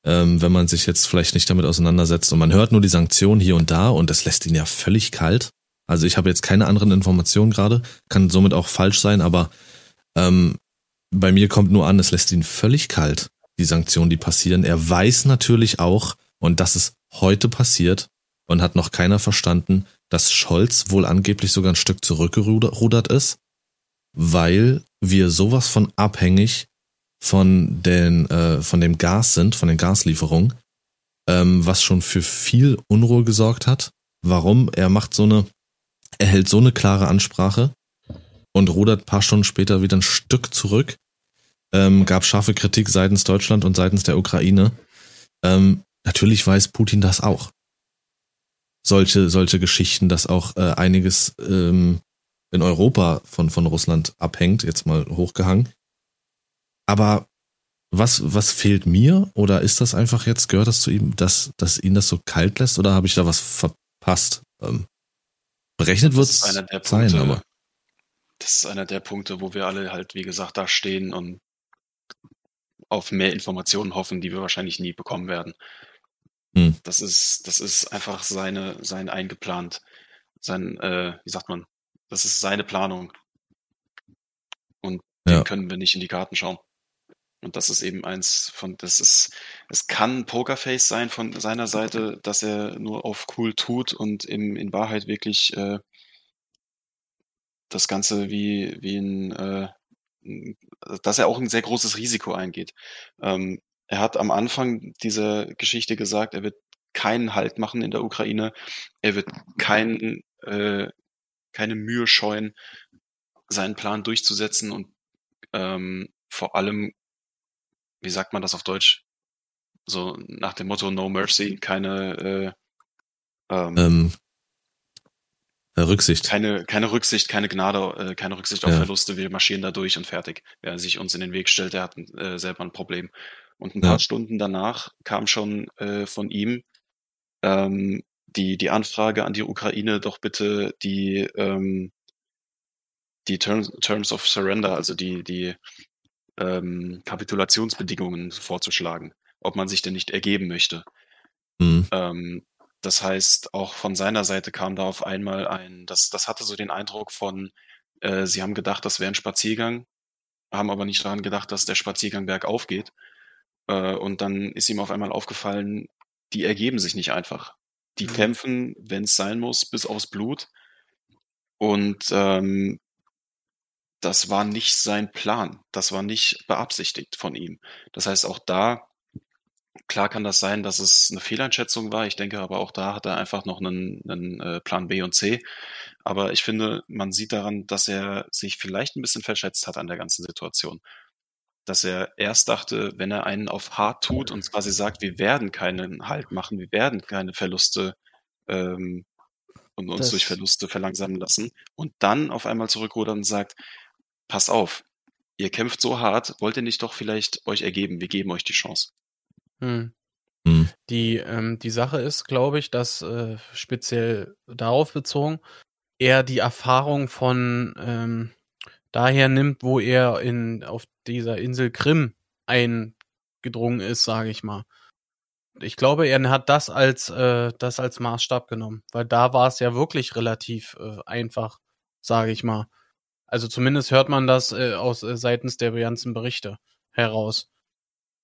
Ähm, wenn man sich jetzt vielleicht nicht damit auseinandersetzt und man hört nur die Sanktionen hier und da und das lässt ihn ja völlig kalt. Also ich habe jetzt keine anderen Informationen gerade, kann somit auch falsch sein, aber ähm, bei mir kommt nur an, es lässt ihn völlig kalt, die Sanktionen, die passieren. Er weiß natürlich auch, und das ist heute passiert und hat noch keiner verstanden, dass Scholz wohl angeblich sogar ein Stück zurückgerudert ist, weil wir sowas von abhängig von den äh, von dem Gas sind, von den Gaslieferungen, ähm, was schon für viel Unruhe gesorgt hat. Warum? Er macht so eine er hält so eine klare Ansprache und rudert paar Stunden später wieder ein Stück zurück. Ähm, gab scharfe Kritik seitens Deutschland und seitens der Ukraine. Ähm, natürlich weiß Putin das auch. Solche, solche Geschichten, dass auch äh, einiges ähm, in Europa von, von Russland abhängt, jetzt mal hochgehangen. Aber was, was fehlt mir? Oder ist das einfach jetzt, gehört das zu ihm, dass, dass ihn das so kalt lässt? Oder habe ich da was verpasst? Ähm, Berechnet wird es sein, aber. Das ist einer der Punkte, wo wir alle halt, wie gesagt, da stehen und auf mehr Informationen hoffen, die wir wahrscheinlich nie bekommen werden. Hm. Das ist, das ist einfach seine, sein eingeplant, sein, äh, wie sagt man, das ist seine Planung. Und ja. den können wir nicht in die Karten schauen. Und das ist eben eins von, das ist, es kann Pokerface sein von seiner Seite, dass er nur auf cool tut und im, in Wahrheit wirklich äh, das Ganze wie, wie ein, äh, dass er auch ein sehr großes Risiko eingeht. Ähm, er hat am Anfang dieser Geschichte gesagt, er wird keinen Halt machen in der Ukraine. Er wird keinen, äh, keine Mühe scheuen, seinen Plan durchzusetzen und ähm, vor allem, wie sagt man das auf Deutsch? So nach dem Motto No Mercy, keine äh, ähm, ähm, Rücksicht. Keine, keine Rücksicht, keine Gnade, äh, keine Rücksicht auf ja. Verluste. Wir marschieren da durch und fertig. Wer sich uns in den Weg stellt, der hat äh, selber ein Problem. Und ein paar Stunden danach kam schon äh, von ihm ähm, die, die Anfrage an die Ukraine, doch bitte die, ähm, die Terms, Terms of Surrender, also die, die ähm, Kapitulationsbedingungen vorzuschlagen, ob man sich denn nicht ergeben möchte. Mhm. Ähm, das heißt, auch von seiner Seite kam da auf einmal ein, das, das hatte so den Eindruck von, äh, sie haben gedacht, das wäre ein Spaziergang, haben aber nicht daran gedacht, dass der Spaziergang bergauf geht. Äh, und dann ist ihm auf einmal aufgefallen, die ergeben sich nicht einfach. Die mhm. kämpfen, wenn es sein muss, bis aufs Blut. Und ähm, das war nicht sein Plan. Das war nicht beabsichtigt von ihm. Das heißt, auch da, klar kann das sein, dass es eine Fehleinschätzung war. Ich denke aber auch da hat er einfach noch einen, einen äh, Plan B und C. Aber ich finde, man sieht daran, dass er sich vielleicht ein bisschen verschätzt hat an der ganzen Situation dass er erst dachte, wenn er einen auf hart tut und quasi sagt, wir werden keinen Halt machen, wir werden keine Verluste ähm, und uns das durch Verluste verlangsamen lassen und dann auf einmal zurückrudert und sagt, pass auf, ihr kämpft so hart, wollt ihr nicht doch vielleicht euch ergeben, wir geben euch die Chance. Hm. Hm. Die, ähm, die Sache ist, glaube ich, dass äh, speziell darauf bezogen, er die Erfahrung von ähm, daher nimmt, wo er in, auf dieser Insel Krim eingedrungen ist, sage ich mal. Ich glaube, er hat das als, äh, das als Maßstab genommen, weil da war es ja wirklich relativ äh, einfach, sage ich mal. Also zumindest hört man das äh, aus äh, seitens der ganzen Berichte heraus,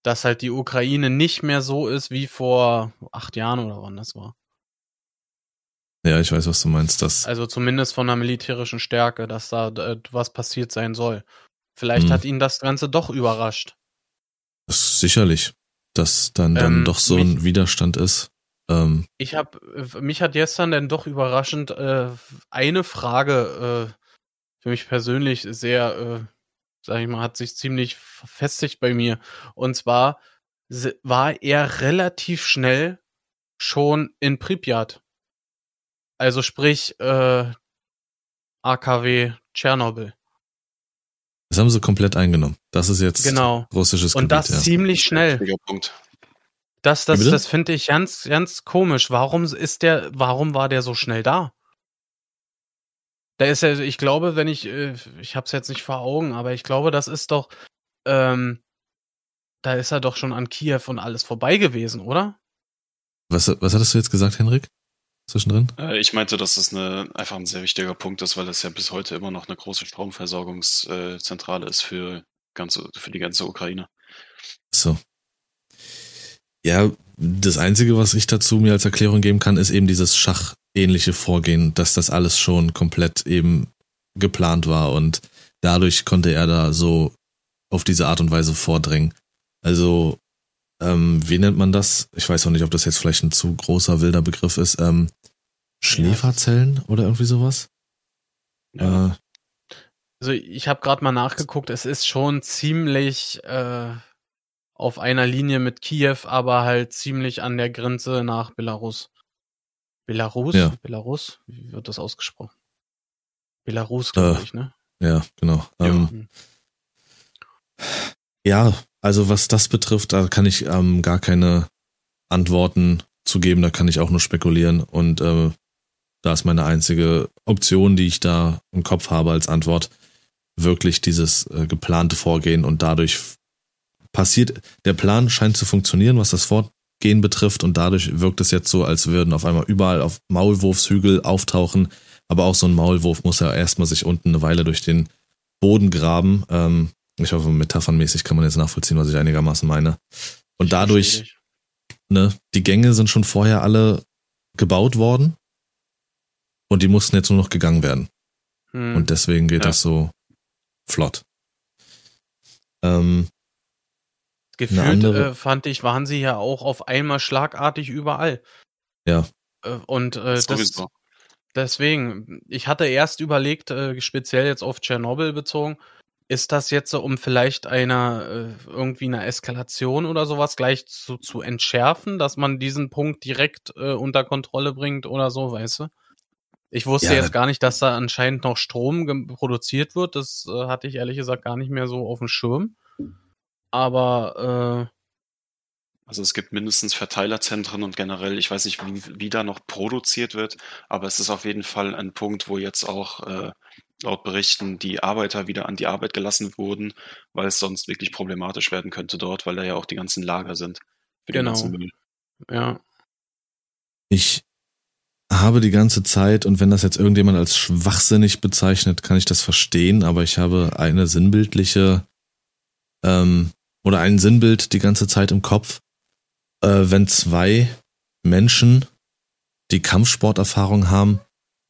dass halt die Ukraine nicht mehr so ist wie vor acht Jahren oder wann das war. Ja, ich weiß, was du meinst. Das also zumindest von der militärischen Stärke, dass da äh, was passiert sein soll. Vielleicht hm. hat ihn das Ganze doch überrascht. Das sicherlich, dass dann, dann ähm, doch so mich, ein Widerstand ist. Ähm, ich habe, mich hat gestern dann doch überraschend äh, eine Frage äh, für mich persönlich sehr, äh, sag ich mal, hat sich ziemlich verfestigt bei mir. Und zwar war er relativ schnell schon in Pripyat. Also sprich äh, AKW Tschernobyl. Das haben sie komplett eingenommen. Das ist jetzt genau. russisches Und Gebiet. Und das ja. ziemlich schnell. Punkt. Das, das, das finde ich ganz, ganz komisch. Warum ist der, warum war der so schnell da? Da ist er, ich glaube, wenn ich, äh, ich habe es jetzt nicht vor Augen, aber ich glaube, das ist doch, ähm, da ist er doch schon an Kiew und alles vorbei gewesen, oder? Was, was hattest du jetzt gesagt, Henrik? zwischendrin? Äh, ich meinte, dass das eine, einfach ein sehr wichtiger Punkt ist, weil es ja bis heute immer noch eine große Stromversorgungszentrale ist für, ganze, für die ganze Ukraine. So. Ja, das Einzige, was ich dazu mir als Erklärung geben kann, ist eben dieses schachähnliche Vorgehen, dass das alles schon komplett eben geplant war und dadurch konnte er da so auf diese Art und Weise vordringen. Also ähm, wie nennt man das? Ich weiß auch nicht, ob das jetzt vielleicht ein zu großer wilder Begriff ist. Ähm, Schläferzellen oder irgendwie sowas? Ja. Äh, also ich habe gerade mal nachgeguckt, es ist schon ziemlich äh, auf einer Linie mit Kiew, aber halt ziemlich an der Grenze nach Belarus. Belarus? Ja. Belarus? Wie wird das ausgesprochen? Belarus, glaube äh, ich, ne? Ja, genau. Ja. Ähm, ja, also was das betrifft, da kann ich ähm, gar keine Antworten zu geben, da kann ich auch nur spekulieren und äh, da ist meine einzige Option, die ich da im Kopf habe als Antwort, wirklich dieses äh, geplante Vorgehen und dadurch passiert, der Plan scheint zu funktionieren, was das Fortgehen betrifft und dadurch wirkt es jetzt so, als würden auf einmal überall auf Maulwurfshügel auftauchen, aber auch so ein Maulwurf muss ja erstmal sich unten eine Weile durch den Boden graben, ähm, ich hoffe, metaphernmäßig kann man jetzt nachvollziehen, was ich einigermaßen meine. Und dadurch, ne, die Gänge sind schon vorher alle gebaut worden und die mussten jetzt nur noch gegangen werden. Hm. Und deswegen geht ja. das so flott. Ähm, Gefühlt äh, fand ich, waren sie ja auch auf einmal schlagartig überall. Ja. Äh, und äh, das, deswegen, ich hatte erst überlegt, äh, speziell jetzt auf Tschernobyl bezogen, ist das jetzt so, um vielleicht einer äh, irgendwie eine Eskalation oder sowas gleich zu, zu entschärfen, dass man diesen Punkt direkt äh, unter Kontrolle bringt oder so, weißt du? Ich wusste ja. jetzt gar nicht, dass da anscheinend noch Strom produziert wird. Das äh, hatte ich ehrlich gesagt gar nicht mehr so auf dem Schirm. Aber äh, also es gibt mindestens Verteilerzentren und generell, ich weiß nicht, wie, wie da noch produziert wird, aber es ist auf jeden Fall ein Punkt, wo jetzt auch äh, laut Berichten die Arbeiter wieder an die Arbeit gelassen wurden, weil es sonst wirklich problematisch werden könnte dort, weil da ja auch die ganzen Lager sind für genau. den ganzen Müll. Ja. Ich habe die ganze Zeit, und wenn das jetzt irgendjemand als schwachsinnig bezeichnet, kann ich das verstehen, aber ich habe eine sinnbildliche ähm, oder ein Sinnbild die ganze Zeit im Kopf, äh, wenn zwei Menschen, die Kampfsporterfahrung haben,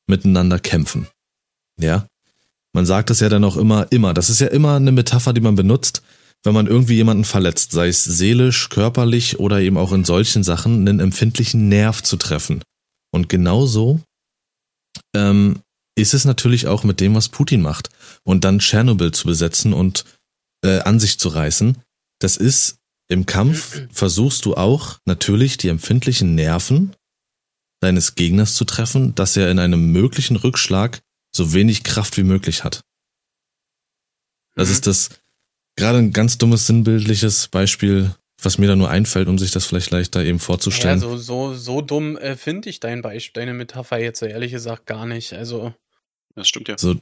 miteinander kämpfen. Ja. Man sagt es ja dann auch immer, immer. Das ist ja immer eine Metapher, die man benutzt, wenn man irgendwie jemanden verletzt, sei es seelisch, körperlich oder eben auch in solchen Sachen, einen empfindlichen Nerv zu treffen. Und genauso ähm, ist es natürlich auch mit dem, was Putin macht. Und dann Tschernobyl zu besetzen und äh, an sich zu reißen. Das ist im Kampf, versuchst du auch natürlich die empfindlichen Nerven deines Gegners zu treffen, dass er in einem möglichen Rückschlag so wenig Kraft wie möglich hat. Das mhm. ist das gerade ein ganz dummes sinnbildliches Beispiel was mir da nur einfällt, um sich das vielleicht leichter eben vorzustellen. Ja, so, so, so dumm äh, finde ich dein Beispiel, deine Metapher jetzt ehrlich gesagt gar nicht. Also. Das stimmt ja. So,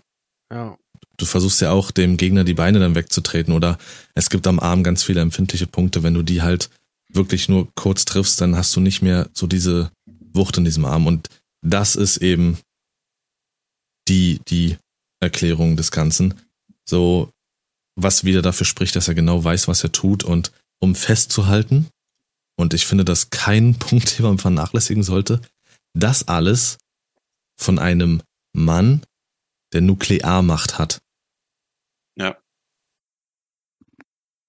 ja. Du versuchst ja auch dem Gegner die Beine dann wegzutreten oder es gibt am Arm ganz viele empfindliche Punkte. Wenn du die halt wirklich nur kurz triffst, dann hast du nicht mehr so diese Wucht in diesem Arm. Und das ist eben die, die Erklärung des Ganzen. So, was wieder dafür spricht, dass er genau weiß, was er tut und um festzuhalten, und ich finde das kein Punkt, den man vernachlässigen sollte, das alles von einem Mann, der Nuklearmacht hat. Ja.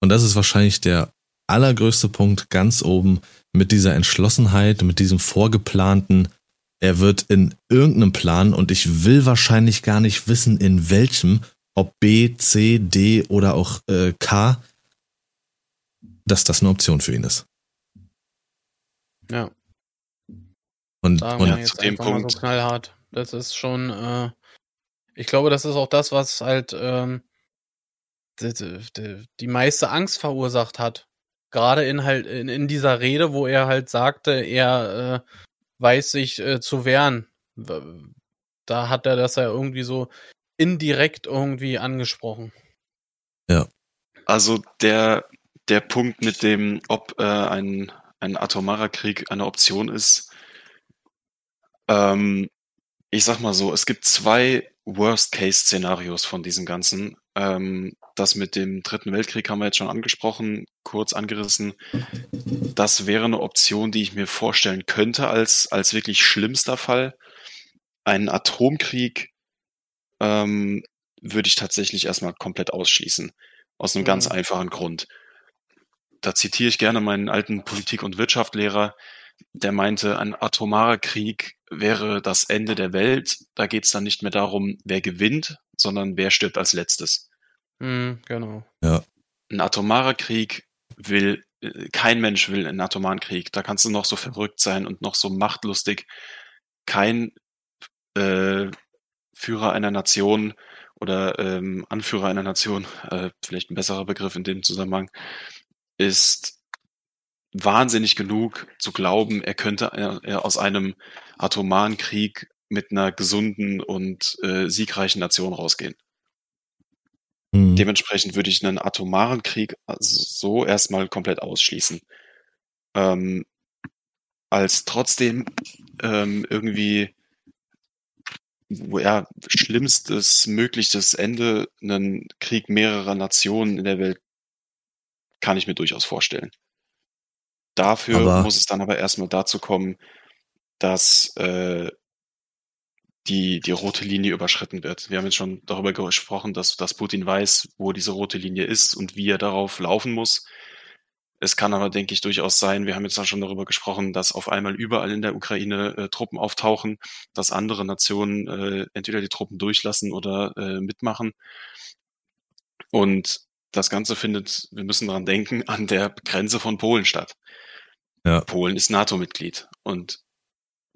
Und das ist wahrscheinlich der allergrößte Punkt ganz oben mit dieser Entschlossenheit, mit diesem vorgeplanten, er wird in irgendeinem Plan und ich will wahrscheinlich gar nicht wissen, in welchem, ob B, C, D oder auch äh, K, dass das eine Option für ihn ist. Ja. Und, Sagen und zu dem Punkt. So knallhart. Das ist schon, äh, ich glaube, das ist auch das, was halt ähm, die, die, die meiste Angst verursacht hat. Gerade in halt in, in dieser Rede, wo er halt sagte, er äh, weiß sich äh, zu wehren. Da hat er das ja irgendwie so indirekt irgendwie angesprochen. Ja. Also der der Punkt mit dem, ob äh, ein, ein atomarer Krieg eine Option ist. Ähm, ich sag mal so, es gibt zwei Worst-Case-Szenarios von diesem Ganzen. Ähm, das mit dem Dritten Weltkrieg haben wir jetzt schon angesprochen, kurz angerissen. Das wäre eine Option, die ich mir vorstellen könnte als, als wirklich schlimmster Fall. Einen Atomkrieg ähm, würde ich tatsächlich erstmal komplett ausschließen. Aus einem mhm. ganz einfachen Grund da zitiere ich gerne meinen alten Politik- und Wirtschaftslehrer, der meinte, ein atomarer Krieg wäre das Ende der Welt. Da geht es dann nicht mehr darum, wer gewinnt, sondern wer stirbt als letztes. Mm, genau. Ja. Ein atomarer Krieg will, kein Mensch will einen atomaren Krieg. Da kannst du noch so verrückt sein und noch so machtlustig. Kein äh, Führer einer Nation oder ähm, Anführer einer Nation, äh, vielleicht ein besserer Begriff in dem Zusammenhang, ist wahnsinnig genug zu glauben, er könnte äh, aus einem atomaren Krieg mit einer gesunden und äh, siegreichen Nation rausgehen. Mhm. Dementsprechend würde ich einen atomaren Krieg so erstmal komplett ausschließen. Ähm, als trotzdem ähm, irgendwie ja schlimmstes mögliches Ende einen Krieg mehrerer Nationen in der Welt kann ich mir durchaus vorstellen. Dafür aber muss es dann aber erstmal dazu kommen, dass äh, die, die rote Linie überschritten wird. Wir haben jetzt schon darüber gesprochen, dass, dass Putin weiß, wo diese rote Linie ist und wie er darauf laufen muss. Es kann aber, denke ich, durchaus sein, wir haben jetzt auch schon darüber gesprochen, dass auf einmal überall in der Ukraine äh, Truppen auftauchen, dass andere Nationen äh, entweder die Truppen durchlassen oder äh, mitmachen. Und das Ganze findet, wir müssen daran denken, an der Grenze von Polen statt. Ja. Polen ist NATO-Mitglied und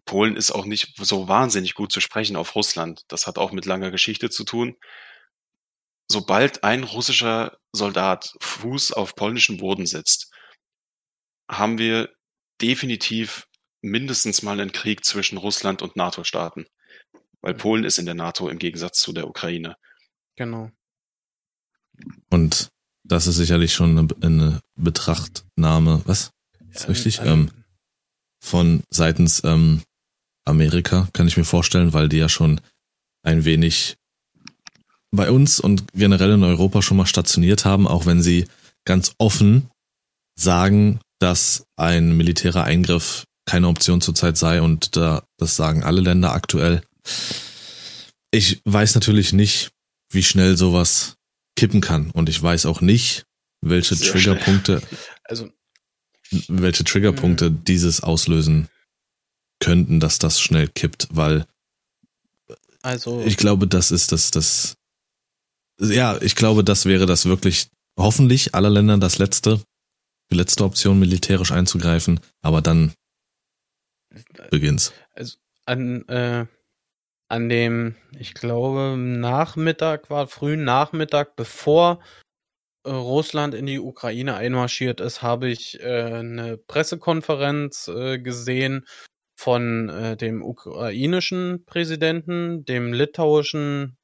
Polen ist auch nicht so wahnsinnig gut zu sprechen auf Russland. Das hat auch mit langer Geschichte zu tun. Sobald ein russischer Soldat Fuß auf polnischen Boden setzt, haben wir definitiv mindestens mal einen Krieg zwischen Russland und NATO-Staaten. Weil. Polen ist in der NATO im Gegensatz zu der Ukraine. Genau. Und das ist sicherlich schon eine, eine Betrachtnahme, was? Ist richtig? Ähm, von seitens ähm, Amerika, kann ich mir vorstellen, weil die ja schon ein wenig bei uns und generell in Europa schon mal stationiert haben, auch wenn sie ganz offen sagen, dass ein militärer Eingriff keine Option zurzeit sei und da, das sagen alle Länder aktuell. Ich weiß natürlich nicht, wie schnell sowas kippen kann und ich weiß auch nicht, welche Sehr Triggerpunkte, also welche Triggerpunkte mhm. dieses auslösen könnten, dass das schnell kippt, weil also ich glaube, das ist das das ja, ich glaube, das wäre das wirklich hoffentlich aller Länder das letzte die letzte Option, militärisch einzugreifen, aber dann beginnt's. Also an, äh, an dem, ich glaube, Nachmittag war, frühen Nachmittag, bevor äh, Russland in die Ukraine einmarschiert ist, habe ich äh, eine Pressekonferenz äh, gesehen von äh, dem ukrainischen Präsidenten, dem litauischen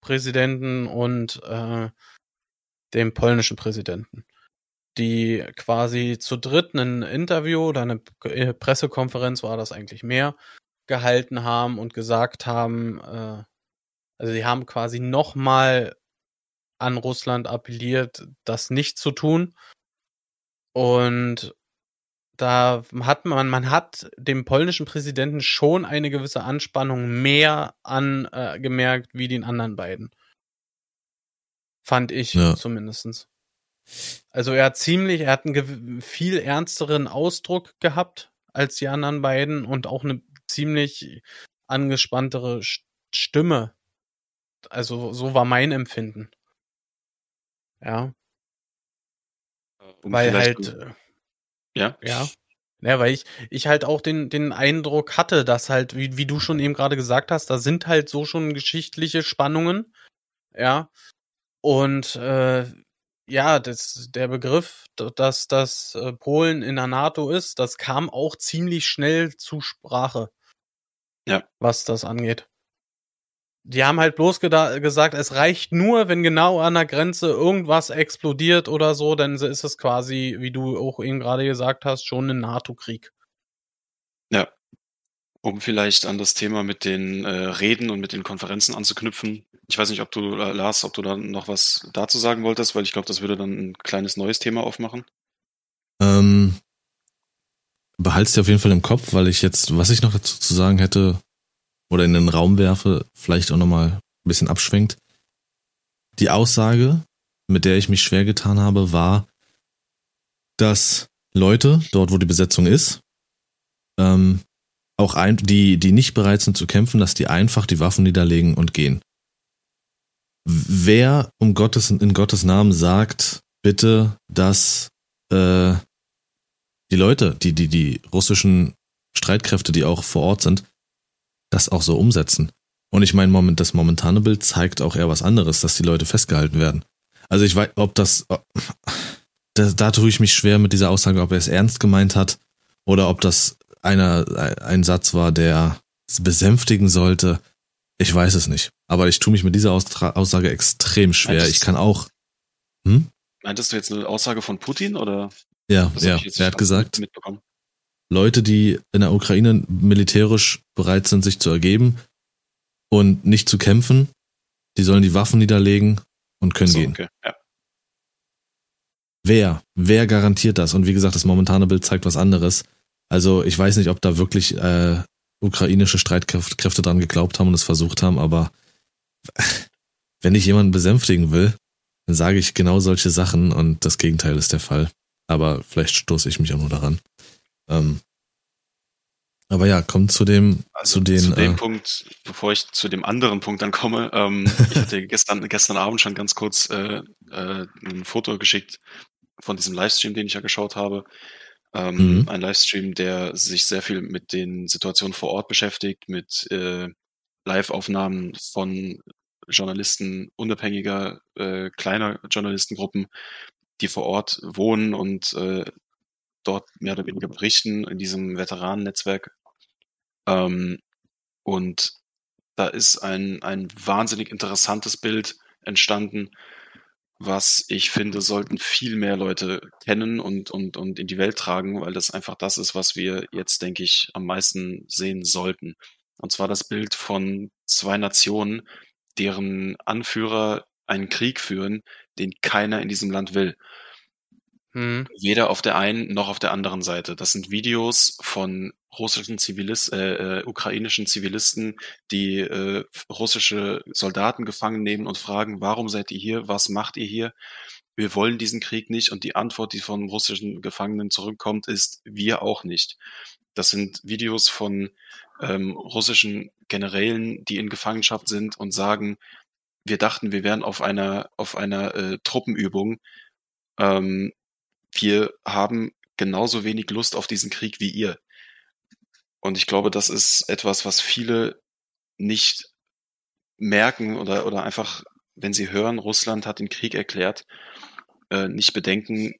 Präsidenten und äh, dem polnischen Präsidenten die quasi zu dritt ein Interview oder eine äh, Pressekonferenz war das eigentlich mehr gehalten haben und gesagt haben, äh, also sie haben quasi nochmal an Russland appelliert, das nicht zu tun. Und da hat man, man hat dem polnischen Präsidenten schon eine gewisse Anspannung mehr angemerkt äh, wie den anderen beiden. Fand ich ja. zumindestens. Also er hat ziemlich, er hat einen viel ernsteren Ausdruck gehabt als die anderen beiden und auch eine ziemlich angespanntere Stimme. Also so war mein Empfinden. Ja. Um weil halt. Äh, ja. Ja. Ja, weil ich, ich halt auch den, den Eindruck hatte, dass halt, wie, wie du schon eben gerade gesagt hast, da sind halt so schon geschichtliche Spannungen. Ja. Und äh, ja, das, der Begriff, dass das äh, Polen in der NATO ist, das kam auch ziemlich schnell zu Sprache. Ja. Was das angeht. Die haben halt bloß gesagt, es reicht nur, wenn genau an der Grenze irgendwas explodiert oder so, dann ist es quasi, wie du auch eben gerade gesagt hast, schon ein NATO-Krieg. Ja. Um vielleicht an das Thema mit den äh, Reden und mit den Konferenzen anzuknüpfen, ich weiß nicht, ob du, äh, Lars, ob du da noch was dazu sagen wolltest, weil ich glaube, das würde dann ein kleines neues Thema aufmachen. Ähm, behalt's dir auf jeden Fall im Kopf, weil ich jetzt, was ich noch dazu zu sagen hätte oder in den Raum werfe, vielleicht auch nochmal ein bisschen abschwenkt. Die Aussage, mit der ich mich schwer getan habe, war, dass Leute, dort wo die Besetzung ist, ähm, auch ein, die, die nicht bereit sind zu kämpfen, dass die einfach die Waffen niederlegen und gehen wer um Gottes, in Gottes Namen sagt, bitte, dass äh, die Leute, die, die, die russischen Streitkräfte, die auch vor Ort sind, das auch so umsetzen. Und ich meine, moment, das momentane Bild zeigt auch eher was anderes, dass die Leute festgehalten werden. Also ich weiß, ob das, da, da tue ich mich schwer mit dieser Aussage, ob er es ernst gemeint hat oder ob das einer, ein Satz war, der besänftigen sollte. Ich weiß es nicht. Aber ich tue mich mit dieser Austra Aussage extrem schwer. Meintest ich kann auch. Hm? Meintest du jetzt eine Aussage von Putin oder? Ja, ja. Er hat gesagt, Leute, die in der Ukraine militärisch bereit sind, sich zu ergeben und nicht zu kämpfen, die sollen die Waffen niederlegen und können so, gehen. Okay. Ja. Wer? Wer garantiert das? Und wie gesagt, das momentane Bild zeigt was anderes. Also ich weiß nicht, ob da wirklich äh, ukrainische Streitkräfte dran geglaubt haben und es versucht haben, aber wenn ich jemanden besänftigen will, dann sage ich genau solche Sachen und das Gegenteil ist der Fall. Aber vielleicht stoße ich mich auch nur daran. Ähm, aber ja, kommt zu dem, also zu den. Zu dem äh, Punkt, bevor ich zu dem anderen Punkt dann komme, ähm, ich hatte gestern, gestern Abend schon ganz kurz äh, äh, ein Foto geschickt von diesem Livestream, den ich ja geschaut habe. Ähm, mhm. Ein Livestream, der sich sehr viel mit den Situationen vor Ort beschäftigt, mit äh, Live-Aufnahmen von Journalisten, unabhängiger, äh, kleiner Journalistengruppen, die vor Ort wohnen und äh, dort mehr oder weniger berichten in diesem Veteranennetzwerk. Ähm, und da ist ein, ein wahnsinnig interessantes Bild entstanden, was ich finde, sollten viel mehr Leute kennen und, und, und in die Welt tragen, weil das einfach das ist, was wir jetzt, denke ich, am meisten sehen sollten. Und zwar das Bild von zwei Nationen, deren Anführer einen Krieg führen, den keiner in diesem Land will. Mhm. Weder auf der einen noch auf der anderen Seite. Das sind Videos von russischen Zivilisten, äh, äh, ukrainischen Zivilisten, die äh, russische Soldaten gefangen nehmen und fragen, warum seid ihr hier? Was macht ihr hier? Wir wollen diesen Krieg nicht. Und die Antwort, die von russischen Gefangenen zurückkommt, ist, wir auch nicht. Das sind Videos von ähm, russischen Generälen, die in Gefangenschaft sind und sagen, wir dachten, wir wären auf einer, auf einer äh, Truppenübung. Ähm, wir haben genauso wenig Lust auf diesen Krieg wie ihr. Und ich glaube, das ist etwas, was viele nicht merken oder, oder einfach, wenn sie hören, Russland hat den Krieg erklärt, äh, nicht bedenken,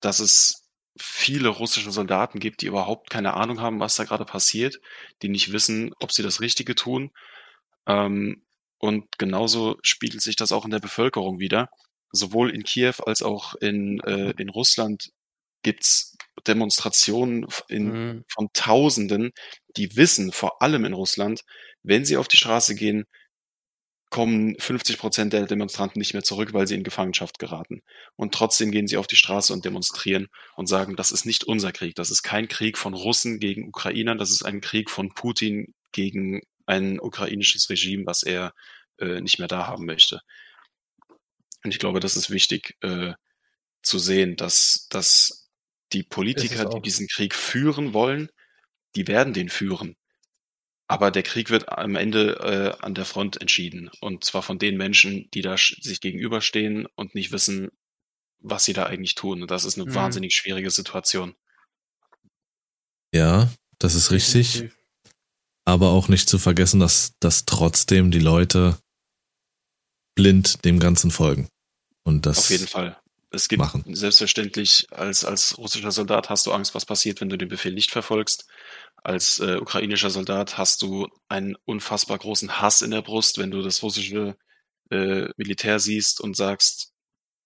dass es viele russische Soldaten gibt, die überhaupt keine Ahnung haben, was da gerade passiert, die nicht wissen, ob sie das Richtige tun. Ähm, und genauso spiegelt sich das auch in der Bevölkerung wieder sowohl in Kiew als auch in, äh, in Russland gibt's Demonstrationen in, mhm. von Tausenden, die wissen, vor allem in Russland, wenn sie auf die Straße gehen, kommen 50 Prozent der Demonstranten nicht mehr zurück, weil sie in Gefangenschaft geraten. Und trotzdem gehen sie auf die Straße und demonstrieren und sagen, das ist nicht unser Krieg, das ist kein Krieg von Russen gegen Ukrainer, das ist ein Krieg von Putin gegen ein ukrainisches Regime, was er äh, nicht mehr da haben möchte. Und ich glaube, das ist wichtig äh, zu sehen, dass, dass die Politiker, die diesen Krieg führen wollen, die werden den führen. Aber der Krieg wird am Ende äh, an der Front entschieden. Und zwar von den Menschen, die da sich gegenüberstehen und nicht wissen, was sie da eigentlich tun. Und das ist eine mhm. wahnsinnig schwierige Situation. Ja, das ist richtig. Aber auch nicht zu vergessen, dass, dass trotzdem die Leute blind dem Ganzen folgen. Und das Auf jeden Fall. Es gibt machen. selbstverständlich, als, als russischer Soldat hast du Angst, was passiert, wenn du den Befehl nicht verfolgst. Als äh, ukrainischer Soldat hast du einen unfassbar großen Hass in der Brust, wenn du das russische äh, Militär siehst und sagst,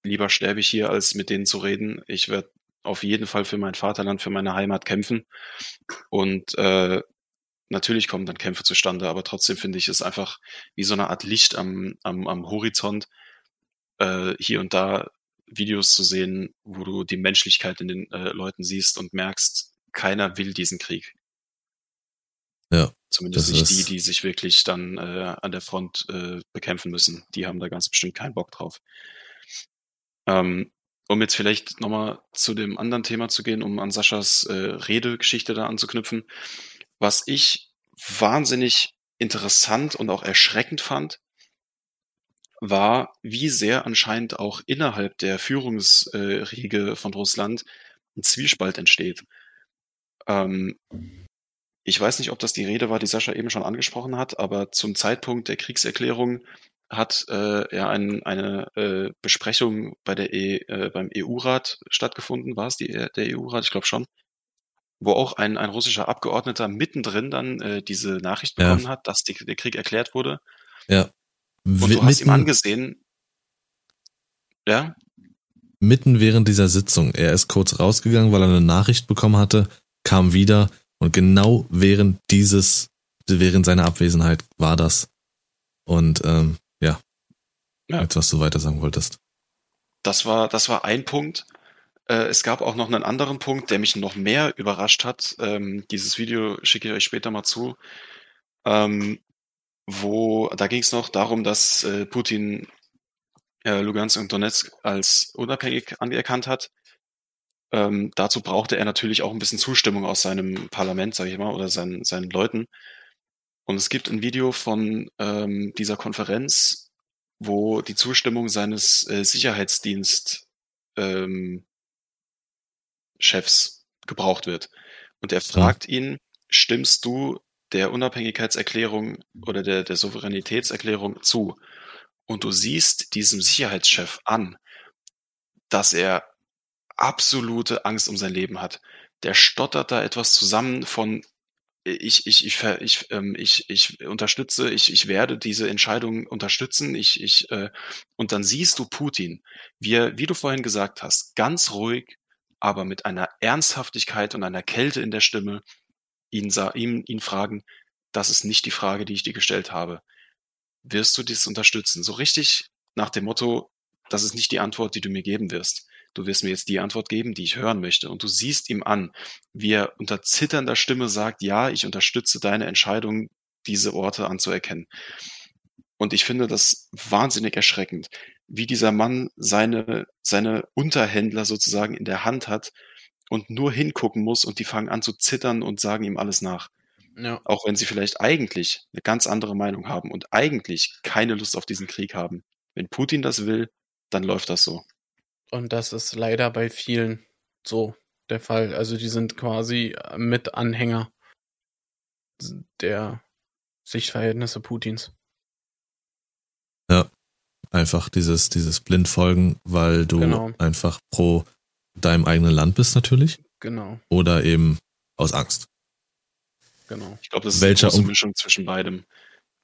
lieber sterbe ich hier, als mit denen zu reden. Ich werde auf jeden Fall für mein Vaterland, für meine Heimat kämpfen. Und äh, natürlich kommen dann Kämpfe zustande, aber trotzdem finde ich es einfach wie so eine Art Licht am, am, am Horizont, äh, hier und da Videos zu sehen, wo du die Menschlichkeit in den äh, Leuten siehst und merkst, keiner will diesen Krieg. Ja. Zumindest nicht die, die sich wirklich dann äh, an der Front äh, bekämpfen müssen. Die haben da ganz bestimmt keinen Bock drauf. Ähm, um jetzt vielleicht nochmal zu dem anderen Thema zu gehen, um an Saschas äh, Redegeschichte da anzuknüpfen. Was ich wahnsinnig interessant und auch erschreckend fand, war, wie sehr anscheinend auch innerhalb der Führungsriege von Russland ein Zwiespalt entsteht. Ähm, ich weiß nicht, ob das die Rede war, die Sascha eben schon angesprochen hat, aber zum Zeitpunkt der Kriegserklärung hat äh, ja ein, eine äh, Besprechung bei der e, äh, beim EU-Rat stattgefunden. War es die, der EU-Rat? Ich glaube schon. Wo auch ein, ein russischer Abgeordneter mittendrin dann äh, diese Nachricht bekommen ja. hat, dass die, der Krieg erklärt wurde. Ja. Und du hast ihm angesehen, ja? Mitten während dieser Sitzung. Er ist kurz rausgegangen, weil er eine Nachricht bekommen hatte, kam wieder und genau während dieses, während seiner Abwesenheit war das. Und ähm, ja, ja. jetzt was du weiter sagen wolltest. Das war, das war ein Punkt. Äh, es gab auch noch einen anderen Punkt, der mich noch mehr überrascht hat. Ähm, dieses Video schicke ich euch später mal zu. Ähm, wo, da ging es noch darum, dass äh, Putin äh, Lugansk und Donetsk als unabhängig anerkannt hat. Ähm, dazu brauchte er natürlich auch ein bisschen Zustimmung aus seinem Parlament, sage ich mal, oder seinen, seinen Leuten. Und es gibt ein Video von ähm, dieser Konferenz, wo die Zustimmung seines äh, Sicherheitsdienst ähm, Chefs gebraucht wird. Und er fragt ihn, stimmst du der Unabhängigkeitserklärung oder der, der Souveränitätserklärung zu? Und du siehst diesem Sicherheitschef an, dass er absolute Angst um sein Leben hat. Der stottert da etwas zusammen von ich, ich, ich, ich, ähm, ich, ich unterstütze, ich, ich werde diese Entscheidung unterstützen. Ich, ich, äh, und dann siehst du Putin, wie, er, wie du vorhin gesagt hast, ganz ruhig, aber mit einer Ernsthaftigkeit und einer Kälte in der Stimme ihn, ihn, ihn fragen, das ist nicht die Frage, die ich dir gestellt habe. Wirst du dies unterstützen? So richtig nach dem Motto, das ist nicht die Antwort, die du mir geben wirst du wirst mir jetzt die Antwort geben, die ich hören möchte. Und du siehst ihm an, wie er unter zitternder Stimme sagt, ja, ich unterstütze deine Entscheidung, diese Orte anzuerkennen. Und ich finde das wahnsinnig erschreckend, wie dieser Mann seine, seine Unterhändler sozusagen in der Hand hat und nur hingucken muss und die fangen an zu zittern und sagen ihm alles nach. Ja. Auch wenn sie vielleicht eigentlich eine ganz andere Meinung haben und eigentlich keine Lust auf diesen Krieg haben. Wenn Putin das will, dann läuft das so. Und das ist leider bei vielen so der Fall. Also die sind quasi äh, mit Anhänger der Sichtverhältnisse Putins. Einfach dieses, dieses Blindfolgen, weil du genau. einfach pro deinem eigenen Land bist natürlich. Genau. Oder eben aus Angst. Genau. Ich glaube, das ist Welcher eine große Mischung zwischen beidem.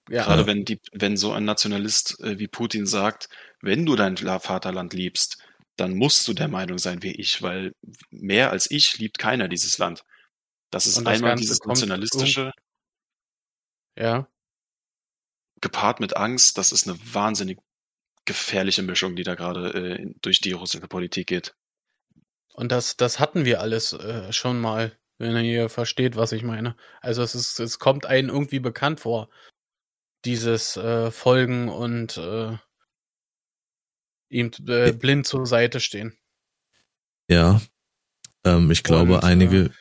Ja. Gerade wenn die, wenn so ein Nationalist äh, wie Putin sagt, wenn du dein Vaterland liebst, dann musst du der Meinung sein wie ich, weil mehr als ich liebt keiner dieses Land. Das ist das einmal Ganze dieses nationalistische. Ja. Gepaart mit Angst, das ist eine wahnsinnig gefährliche Mischung, die da gerade äh, durch die russische Politik geht. Und das, das hatten wir alles äh, schon mal, wenn ihr versteht, was ich meine. Also es ist, es kommt einem irgendwie bekannt vor, dieses äh, Folgen und äh, ihm äh, blind zur Seite stehen. Ja, ähm, ich glaube, Und, einige.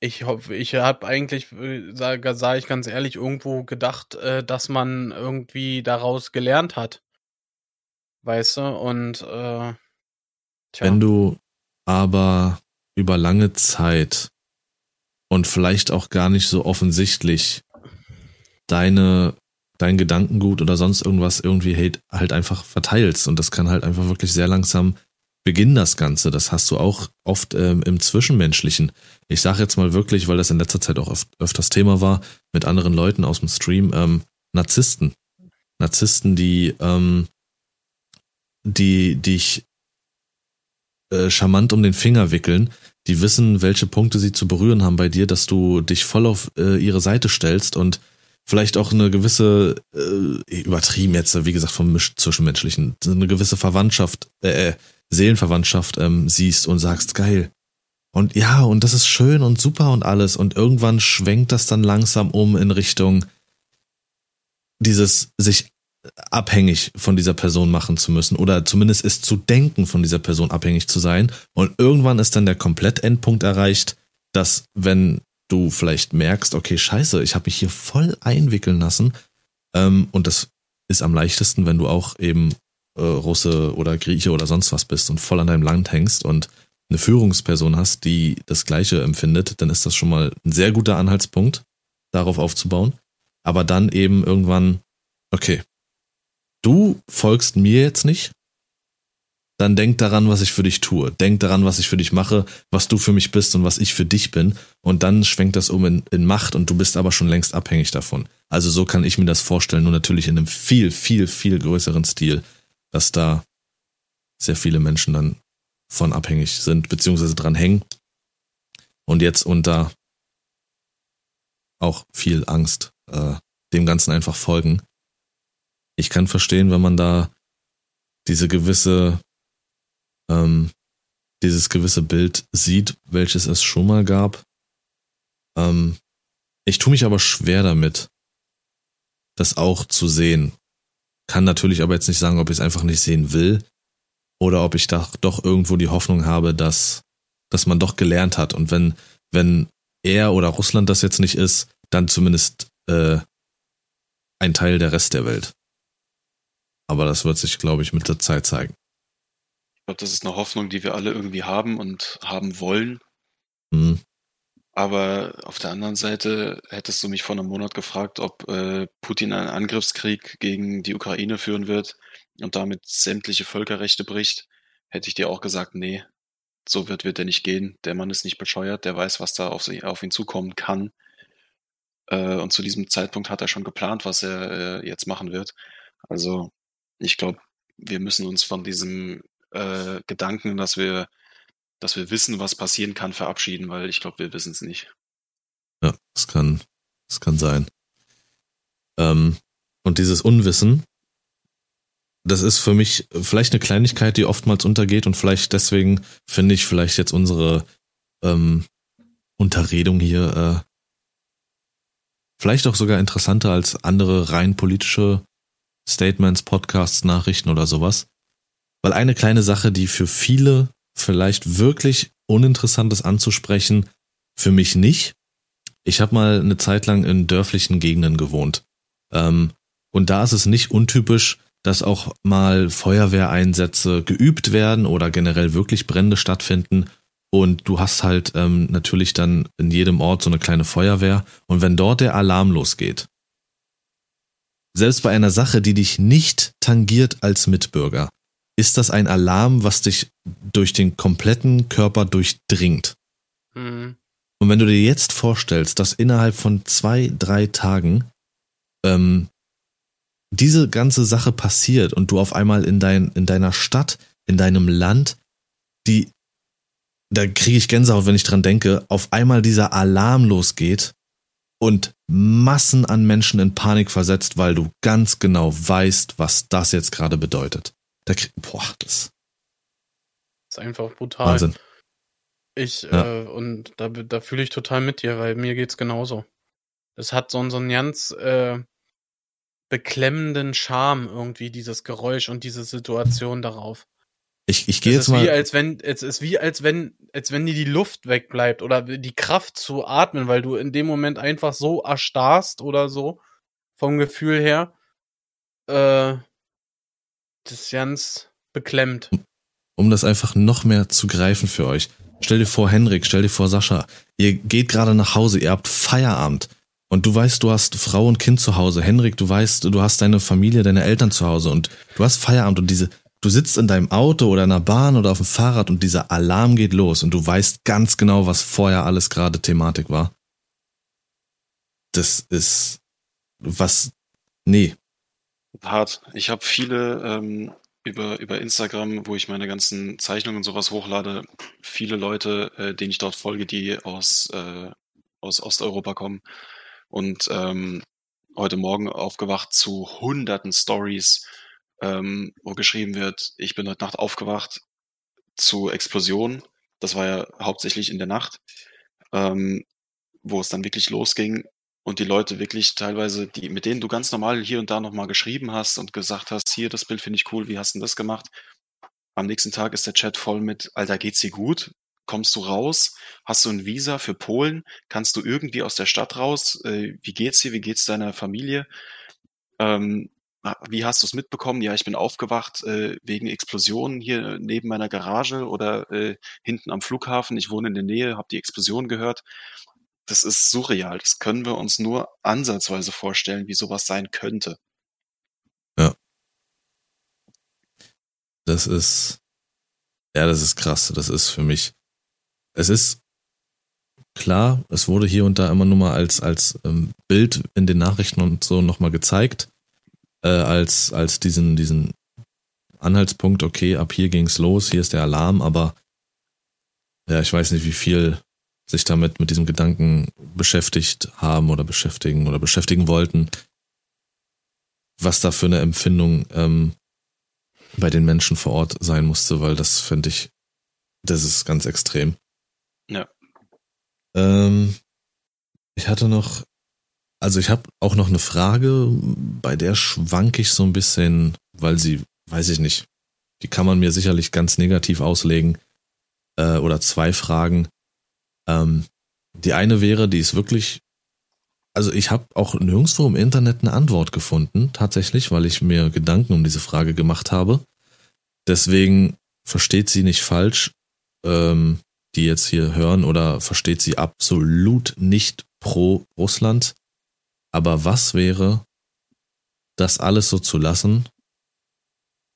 Äh, ich hoffe, ich habe eigentlich, äh, sage sag ich ganz ehrlich, irgendwo gedacht, äh, dass man irgendwie daraus gelernt hat. Weißt du? Und äh, tja. wenn du aber über lange Zeit und vielleicht auch gar nicht so offensichtlich deine dein Gedankengut oder sonst irgendwas irgendwie halt, halt einfach verteilst. Und das kann halt einfach wirklich sehr langsam beginnen, das Ganze. Das hast du auch oft ähm, im Zwischenmenschlichen. Ich sage jetzt mal wirklich, weil das in letzter Zeit auch öf öfters Thema war, mit anderen Leuten aus dem Stream, ähm, Narzissten. Narzissten, die, ähm, die dich äh, charmant um den Finger wickeln, die wissen, welche Punkte sie zu berühren haben bei dir, dass du dich voll auf äh, ihre Seite stellst und vielleicht auch eine gewisse, äh, übertrieben jetzt, wie gesagt, vom Zwischenmenschlichen, eine gewisse Verwandtschaft, äh, äh, Seelenverwandtschaft ähm, siehst und sagst, geil. Und ja, und das ist schön und super und alles. Und irgendwann schwenkt das dann langsam um in Richtung dieses sich abhängig von dieser Person machen zu müssen oder zumindest ist zu denken, von dieser Person abhängig zu sein. Und irgendwann ist dann der Komplettendpunkt erreicht, dass wenn du vielleicht merkst, okay, scheiße, ich habe mich hier voll einwickeln lassen. Ähm, und das ist am leichtesten, wenn du auch eben äh, Russe oder Grieche oder sonst was bist und voll an deinem Land hängst und eine Führungsperson hast, die das Gleiche empfindet, dann ist das schon mal ein sehr guter Anhaltspunkt, darauf aufzubauen. Aber dann eben irgendwann, okay, du folgst mir jetzt nicht, dann denk daran, was ich für dich tue. Denk daran, was ich für dich mache, was du für mich bist und was ich für dich bin. Und dann schwenkt das um in, in Macht und du bist aber schon längst abhängig davon. Also so kann ich mir das vorstellen, nur natürlich in einem viel, viel, viel größeren Stil, dass da sehr viele Menschen dann von abhängig sind, beziehungsweise dran hängen. Und jetzt unter auch viel Angst äh, dem Ganzen einfach folgen. Ich kann verstehen, wenn man da diese gewisse ähm, dieses gewisse Bild sieht, welches es schon mal gab. Ähm, ich tue mich aber schwer damit, das auch zu sehen. Kann natürlich aber jetzt nicht sagen, ob ich es einfach nicht sehen will oder ob ich da doch irgendwo die Hoffnung habe, dass, dass man doch gelernt hat. Und wenn, wenn er oder Russland das jetzt nicht ist, dann zumindest äh, ein Teil der Rest der Welt. Aber das wird sich, glaube ich, mit der Zeit zeigen. Ich glaube, das ist eine Hoffnung, die wir alle irgendwie haben und haben wollen. Mhm. Aber auf der anderen Seite hättest du mich vor einem Monat gefragt, ob äh, Putin einen Angriffskrieg gegen die Ukraine führen wird und damit sämtliche Völkerrechte bricht, hätte ich dir auch gesagt, nee, so wird, wird er nicht gehen. Der Mann ist nicht bescheuert, der weiß, was da auf, sie, auf ihn zukommen kann. Äh, und zu diesem Zeitpunkt hat er schon geplant, was er äh, jetzt machen wird. Also ich glaube, wir müssen uns von diesem äh, Gedanken, dass wir dass wir wissen, was passieren kann, verabschieden, weil ich glaube, wir wissen es nicht. Ja, das kann, das kann sein. Ähm, und dieses Unwissen, das ist für mich vielleicht eine Kleinigkeit, die oftmals untergeht und vielleicht deswegen finde ich vielleicht jetzt unsere ähm, Unterredung hier äh, vielleicht auch sogar interessanter als andere rein politische Statements, Podcasts, Nachrichten oder sowas. Weil eine kleine Sache, die für viele vielleicht wirklich Uninteressantes anzusprechen, für mich nicht. Ich habe mal eine Zeit lang in dörflichen Gegenden gewohnt. Ähm, und da ist es nicht untypisch, dass auch mal Feuerwehreinsätze geübt werden oder generell wirklich Brände stattfinden. Und du hast halt ähm, natürlich dann in jedem Ort so eine kleine Feuerwehr. Und wenn dort der Alarm losgeht, selbst bei einer Sache, die dich nicht tangiert als Mitbürger, ist das ein Alarm, was dich durch den kompletten Körper durchdringt. Mhm. Und wenn du dir jetzt vorstellst, dass innerhalb von zwei, drei Tagen ähm, diese ganze Sache passiert und du auf einmal in, dein, in deiner Stadt, in deinem Land, die, da kriege ich Gänsehaut, wenn ich dran denke, auf einmal dieser Alarm losgeht und Massen an Menschen in Panik versetzt, weil du ganz genau weißt, was das jetzt gerade bedeutet. Da krieg, boah, das ist einfach brutal. Wahnsinn. Ich, ja. äh, und da, da fühle ich total mit dir, weil mir geht's genauso. Es hat so, so einen ganz äh, beklemmenden Charme irgendwie, dieses Geräusch und diese Situation darauf. Ich, ich gehe jetzt mal. Wie als wenn, es ist wie als wenn, als wenn dir die Luft wegbleibt oder die Kraft zu atmen, weil du in dem Moment einfach so erstarrst oder so vom Gefühl her. Äh, das ist ganz beklemmt. Um das einfach noch mehr zu greifen für euch. Stell dir vor, Henrik, stell dir vor, Sascha, ihr geht gerade nach Hause, ihr habt Feierabend und du weißt, du hast Frau und Kind zu Hause. Henrik, du weißt, du hast deine Familie, deine Eltern zu Hause und du hast Feierabend und diese, du sitzt in deinem Auto oder in der Bahn oder auf dem Fahrrad und dieser Alarm geht los und du weißt ganz genau, was vorher alles gerade Thematik war. Das ist was, nee, hart. Ich habe viele ähm, über, über Instagram, wo ich meine ganzen Zeichnungen und sowas hochlade, viele Leute, äh, denen ich dort folge, die aus, äh, aus Osteuropa kommen. Und ähm, heute Morgen aufgewacht zu hunderten Stories, ähm, wo geschrieben wird, ich bin heute Nacht aufgewacht zu Explosionen. Das war ja hauptsächlich in der Nacht, ähm, wo es dann wirklich losging und die Leute wirklich teilweise, die, mit denen du ganz normal hier und da nochmal geschrieben hast und gesagt hast, hier, das Bild finde ich cool, wie hast du das gemacht? Am nächsten Tag ist der Chat voll mit, Alter, geht's dir gut? Kommst du raus? Hast du ein Visa für Polen? Kannst du irgendwie aus der Stadt raus? Äh, wie geht's dir? Wie geht's deiner Familie? Ähm, wie hast du es mitbekommen? Ja, ich bin aufgewacht äh, wegen Explosionen hier neben meiner Garage oder äh, hinten am Flughafen. Ich wohne in der Nähe, habe die Explosion gehört das ist surreal. Das können wir uns nur ansatzweise vorstellen, wie sowas sein könnte. Ja. Das ist, ja, das ist krass. Das ist für mich, es ist klar, es wurde hier und da immer nur mal als, als ähm, Bild in den Nachrichten und so nochmal gezeigt, äh, als, als diesen, diesen Anhaltspunkt, okay, ab hier ging's los, hier ist der Alarm, aber ja, ich weiß nicht, wie viel sich damit mit diesem Gedanken beschäftigt haben oder beschäftigen oder beschäftigen wollten, was da für eine Empfindung ähm, bei den Menschen vor Ort sein musste, weil das finde ich das ist ganz extrem. Ja. Ähm, ich hatte noch, also ich habe auch noch eine Frage, bei der schwank ich so ein bisschen, weil sie, weiß ich nicht, die kann man mir sicherlich ganz negativ auslegen. Äh, oder zwei Fragen. Ähm, die eine wäre, die ist wirklich, also ich habe auch nirgendwo im Internet eine Antwort gefunden, tatsächlich, weil ich mir Gedanken um diese Frage gemacht habe. Deswegen versteht sie nicht falsch, ähm, die jetzt hier hören, oder versteht sie absolut nicht pro Russland. Aber was wäre, das alles so zu lassen,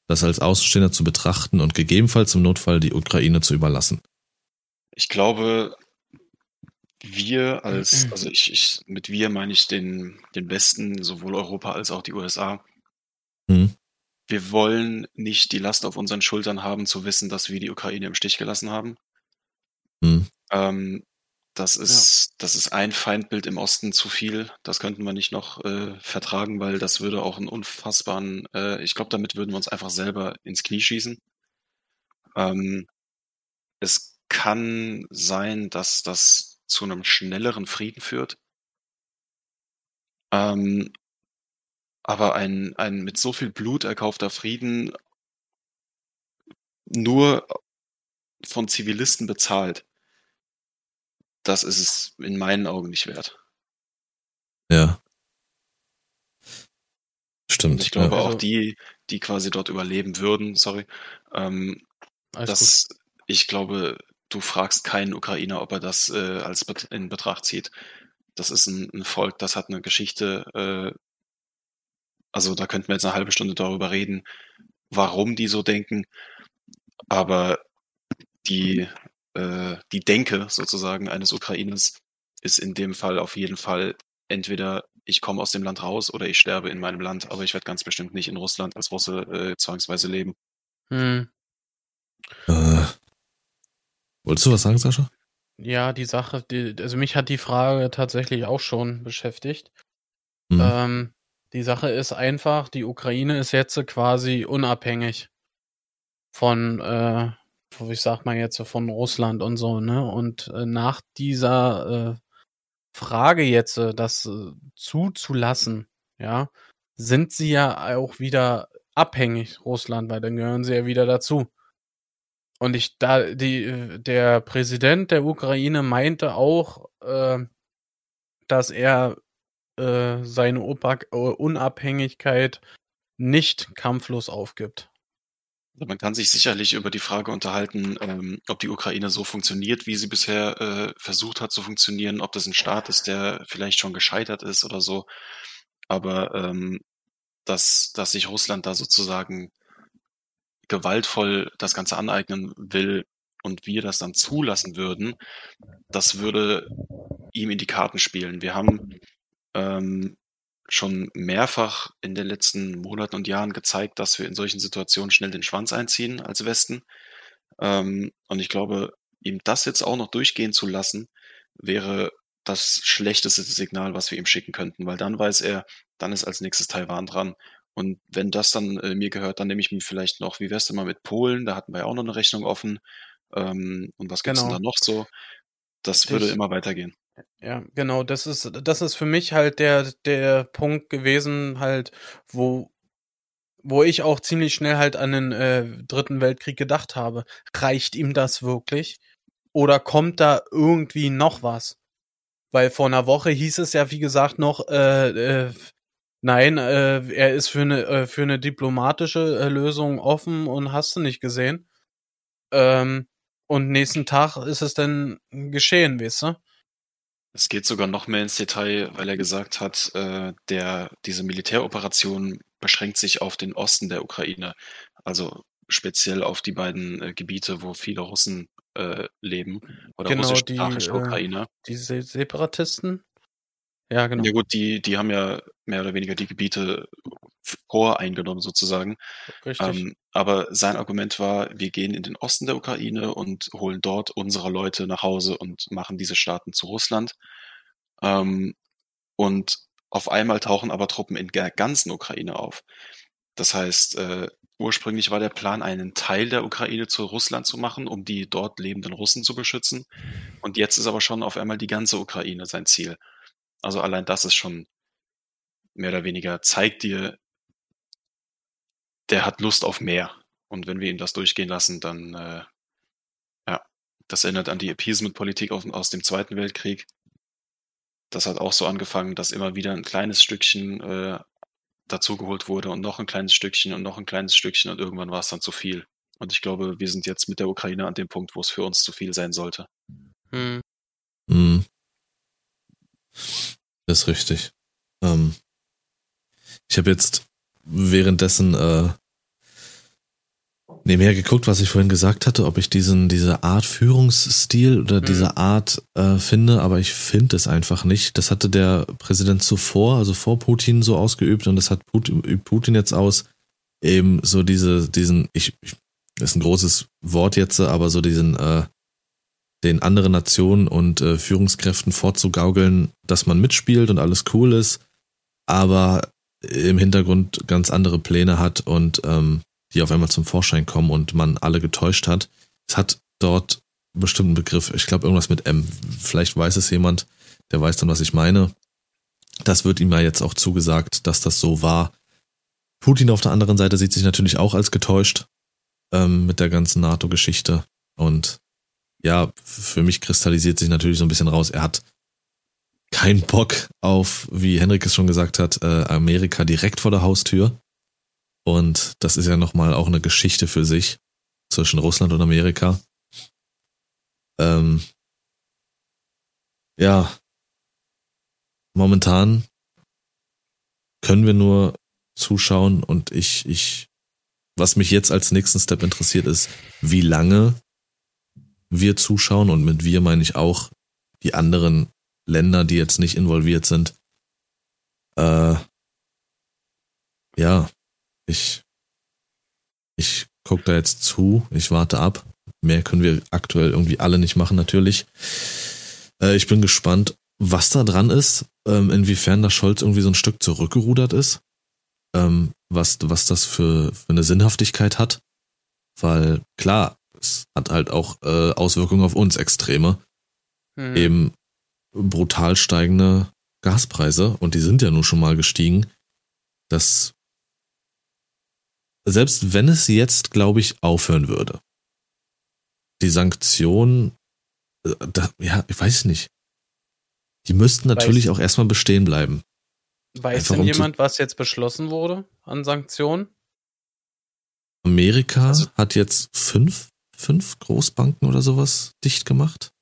das als Außenstehender zu betrachten und gegebenenfalls im Notfall die Ukraine zu überlassen? Ich glaube, wir als, also ich, ich mit wir meine ich den, den Westen, sowohl Europa als auch die USA. Hm. Wir wollen nicht die Last auf unseren Schultern haben, zu wissen, dass wir die Ukraine im Stich gelassen haben. Hm. Ähm, das ist, das ist ein Feindbild im Osten zu viel. Das könnten wir nicht noch äh, vertragen, weil das würde auch einen unfassbaren, äh, ich glaube, damit würden wir uns einfach selber ins Knie schießen. Ähm, es kann sein, dass das zu einem schnelleren Frieden führt. Ähm, aber ein, ein mit so viel Blut erkaufter Frieden nur von Zivilisten bezahlt, das ist es in meinen Augen nicht wert. Ja. Stimmt. Und ich glaube ja. auch Also- die, die quasi dort überleben würden, sorry, ähm, Alles das, ich glaube, du fragst keinen Ukrainer, ob er das äh, als in Betracht zieht. Das ist ein, ein Volk, das hat eine Geschichte, äh, also da könnten wir jetzt eine halbe Stunde darüber reden, warum die so denken, aber die, äh, die Denke sozusagen eines Ukrainers ist in dem Fall auf jeden Fall entweder ich komme aus dem Land raus oder ich sterbe in meinem Land, aber ich werde ganz bestimmt nicht in Russland als Russe äh, zwangsweise leben. Hm. Äh, wolltest du was sagen, Sascha? Ja, die Sache, die, also mich hat die Frage tatsächlich auch schon beschäftigt. Hm. Ähm, die Sache ist einfach, die Ukraine ist jetzt quasi unabhängig von, äh, ich sag mal jetzt von Russland und so, ne? Und äh, nach dieser äh, Frage jetzt, äh, das äh, zuzulassen, ja, sind sie ja auch wieder abhängig, Russland, weil dann gehören sie ja wieder dazu. Und ich, da, die, der Präsident der Ukraine meinte auch, äh, dass er äh, seine Opa Unabhängigkeit nicht kampflos aufgibt. Man kann sich sicherlich über die Frage unterhalten, ähm, ob die Ukraine so funktioniert, wie sie bisher äh, versucht hat zu funktionieren, ob das ein Staat ist, der vielleicht schon gescheitert ist oder so. Aber ähm, dass, dass sich Russland da sozusagen gewaltvoll das Ganze aneignen will und wir das dann zulassen würden, das würde ihm in die Karten spielen. Wir haben ähm, schon mehrfach in den letzten Monaten und Jahren gezeigt, dass wir in solchen Situationen schnell den Schwanz einziehen als Westen. Ähm, und ich glaube, ihm das jetzt auch noch durchgehen zu lassen, wäre das schlechteste Signal, was wir ihm schicken könnten, weil dann weiß er, dann ist als nächstes Taiwan dran. Und wenn das dann äh, mir gehört, dann nehme ich mir vielleicht noch, wie wär's denn mal mit Polen? Da hatten wir ja auch noch eine Rechnung offen. Ähm, und was gibt's Genau. denn da noch so? Das würde Ich- immer weitergehen. Ja, genau, das ist, das ist für mich halt der, der Punkt gewesen, halt, wo, wo ich auch ziemlich schnell halt an den äh, Dritten Weltkrieg gedacht habe. Reicht ihm das wirklich? Oder kommt da irgendwie noch was? Weil vor einer Woche hieß es ja, wie gesagt, noch, äh, äh, nein, äh, er ist für eine, äh, für eine diplomatische äh, Lösung offen und hast du nicht gesehen. Ähm, und nächsten Tag ist es dann geschehen, weißt du? Es geht sogar noch mehr ins Detail, weil er gesagt hat, äh, der, diese Militäroperation beschränkt sich auf den Osten der Ukraine, also speziell auf die beiden äh, Gebiete, wo viele Russen äh, leben oder Genau, russischsprachige die, äh, Ukrainer. Die Se Separatisten? Ja, genau. Ja gut, die, die haben ja mehr oder weniger die Gebiete voreingenommen sozusagen. Richtig. Ähm, aber sein Argument war, wir gehen in den Osten der Ukraine und holen dort unsere Leute nach Hause und machen diese Staaten zu Russland. Ähm, und auf einmal tauchen aber Truppen in der ganzen Ukraine auf. Das heißt, äh, ursprünglich war der Plan, einen Teil der Ukraine zu Russland zu machen, um die dort lebenden Russen zu beschützen. Und jetzt ist aber schon auf einmal die ganze Ukraine sein Ziel. Also allein das ist schon mehr oder weniger zeigt dir, der hat Lust auf mehr. Und wenn wir ihm das durchgehen lassen, dann, äh, ja, das erinnert an die Appeasement-Politik aus dem Zweiten Weltkrieg. Das hat auch so angefangen, dass immer wieder ein kleines Stückchen äh, dazugeholt wurde und noch ein kleines Stückchen und noch ein kleines Stückchen und irgendwann war es dann zu viel. Und ich glaube, wir sind jetzt mit der Ukraine an dem Punkt, wo es für uns zu viel sein sollte. Hm. Hm. Das ist richtig. Ähm, ich habe jetzt währenddessen äh, nebenher geguckt, was ich vorhin gesagt hatte, ob ich diesen, diese Art Führungsstil oder mhm. diese Art äh, finde, aber ich finde es einfach nicht. Das hatte der Präsident zuvor, also vor Putin so ausgeübt und das hat Putin, Putin jetzt aus, eben so diese, diesen, ich, ich ist ein großes Wort jetzt, aber so diesen, äh, den anderen Nationen und äh, Führungskräften vorzugaukeln, dass man mitspielt und alles cool ist, aber im Hintergrund ganz andere Pläne hat und ähm, die auf einmal zum Vorschein kommen und man alle getäuscht hat. Es hat dort einen bestimmten Begriff, ich glaube irgendwas mit M. Vielleicht weiß es jemand, der weiß dann, was ich meine. Das wird ihm ja jetzt auch zugesagt, dass das so war. Putin auf der anderen Seite sieht sich natürlich auch als getäuscht ähm, mit der ganzen NATO-Geschichte. Und ja, für mich kristallisiert sich natürlich so ein bisschen raus, er hat keinen Bock auf, wie Henrik es schon gesagt hat, äh, Amerika direkt vor der Haustür. Und das ist ja nochmal auch eine Geschichte für sich zwischen Russland und Amerika. Ähm, ja, momentan können wir nur zuschauen und ich, ich, was mich jetzt als nächsten Step interessiert ist, wie lange wir zuschauen und mit wir meine ich auch die anderen Länder, die jetzt nicht involviert sind. Äh, ja, ich, ich gucke da jetzt zu, ich warte ab. Mehr können wir aktuell irgendwie alle nicht machen, natürlich. Äh, ich bin gespannt, was da dran ist, ähm, inwiefern da Scholz irgendwie so ein Stück zurückgerudert ist, ähm, was, was das für, für eine Sinnhaftigkeit hat. Weil klar, es hat halt auch äh, Auswirkungen auf uns Extreme. Hm. Eben brutal steigende Gaspreise und die sind ja nun schon mal gestiegen. Das selbst wenn es jetzt, glaube ich, aufhören würde, die Sanktionen, äh, da, ja, ich weiß nicht. Die müssten natürlich weiß, auch erstmal bestehen bleiben. Weiß Einfach denn jemand, was jetzt beschlossen wurde an Sanktionen? Amerika also, hat jetzt fünf, fünf Großbanken oder sowas dicht gemacht.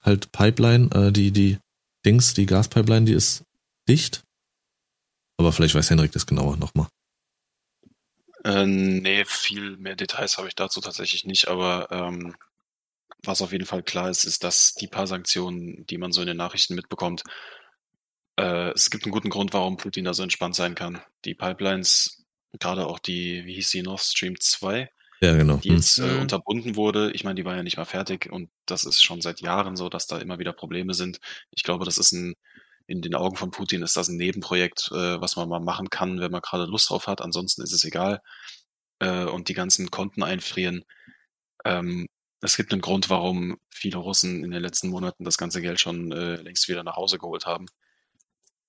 Halt Pipeline, äh, die, die Dings, die Gaspipeline, die ist dicht. Aber vielleicht weiß Henrik das genauer nochmal. Äh, nee, viel mehr Details habe ich dazu tatsächlich nicht, aber ähm, was auf jeden Fall klar ist, ist, dass die paar Sanktionen, die man so in den Nachrichten mitbekommt, äh, es gibt einen guten Grund, warum Putin da so entspannt sein kann. Die Pipelines, gerade auch die, wie hieß die, Nord Stream 2, ja, genau. die jetzt äh, mhm. unterbunden wurde. Ich meine, die war ja nicht mal fertig und das ist schon seit Jahren so, dass da immer wieder Probleme sind. Ich glaube, das ist ein in den Augen von Putin ist das ein Nebenprojekt, äh, was man mal machen kann, wenn man gerade Lust drauf hat. Ansonsten ist es egal. Äh, und die ganzen Konten einfrieren. Ähm, es gibt einen Grund, warum viele Russen in den letzten Monaten das ganze Geld schon äh, längst wieder nach Hause geholt haben.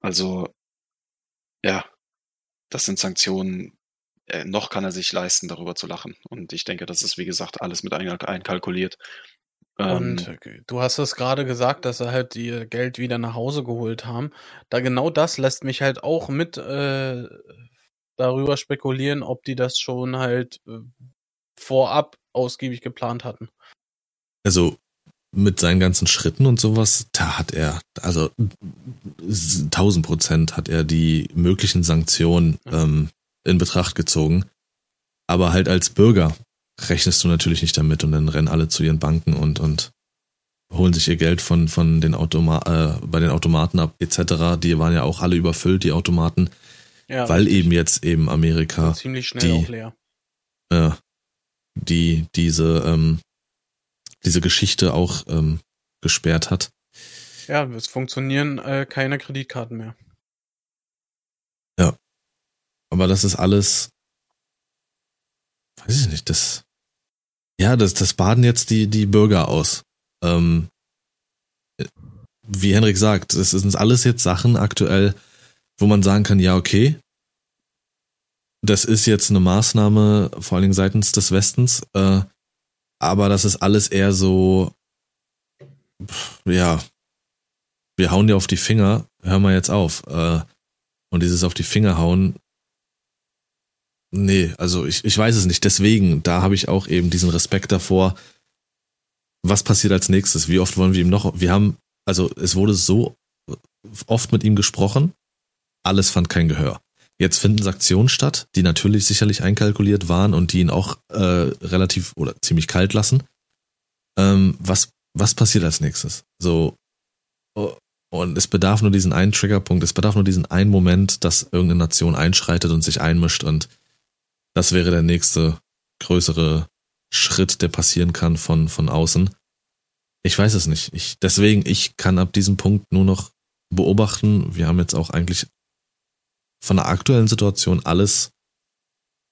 Also, ja, das sind Sanktionen. Äh, noch kann er sich leisten, darüber zu lachen. Und ich denke, das ist, wie gesagt, alles mit einkalkuliert. Und ähm, du hast es gerade gesagt, dass sie halt ihr Geld wieder nach Hause geholt haben. Da genau das lässt mich halt auch mit äh, darüber spekulieren, ob die das schon halt äh, vorab ausgiebig geplant hatten. Also mit seinen ganzen Schritten und sowas, da hat er, also 1000 Prozent hat er die möglichen Sanktionen mhm. ähm, in Betracht gezogen. Aber halt als Bürger rechnest du natürlich nicht damit und dann rennen alle zu ihren Banken und, und holen sich ihr Geld von, von den Automa äh, bei den Automaten ab, etc. Die waren ja auch alle überfüllt, die Automaten. Ja, weil richtig. eben jetzt eben Amerika ziemlich schnell die, auch leer. Äh, die diese ähm, diese Geschichte auch ähm, gesperrt hat. Ja, es funktionieren äh, keine Kreditkarten mehr. Ja. Aber das ist alles weiß ich nicht, das, ja, das, das baden jetzt die, die Bürger aus. Ähm, wie Henrik sagt, das sind alles jetzt Sachen aktuell, wo man sagen kann, ja, okay, das ist jetzt eine Maßnahme, vor allen Dingen seitens des Westens, äh, aber das ist alles eher so, ja, wir hauen dir auf die Finger, hör mal jetzt auf. Äh, und dieses auf die Finger hauen, nee, also ich, ich weiß es nicht. Deswegen, da habe ich auch eben diesen Respekt davor. Was passiert als nächstes? Wie oft wollen wir ihm noch? Wir haben, also es wurde so oft mit ihm gesprochen, alles fand kein Gehör. Jetzt finden Sanktionen statt, die natürlich sicherlich einkalkuliert waren und die ihn auch äh, relativ oder ziemlich kalt lassen. Ähm, was, was passiert als nächstes? So, oh, und es bedarf nur diesen einen Triggerpunkt, es bedarf nur diesen einen Moment, dass irgendeine Nation einschreitet und sich einmischt und das wäre der nächste größere Schritt, der passieren kann von, von außen. Ich weiß es nicht. Ich, deswegen, ich kann ab diesem Punkt nur noch beobachten. Wir haben jetzt auch eigentlich von der aktuellen Situation alles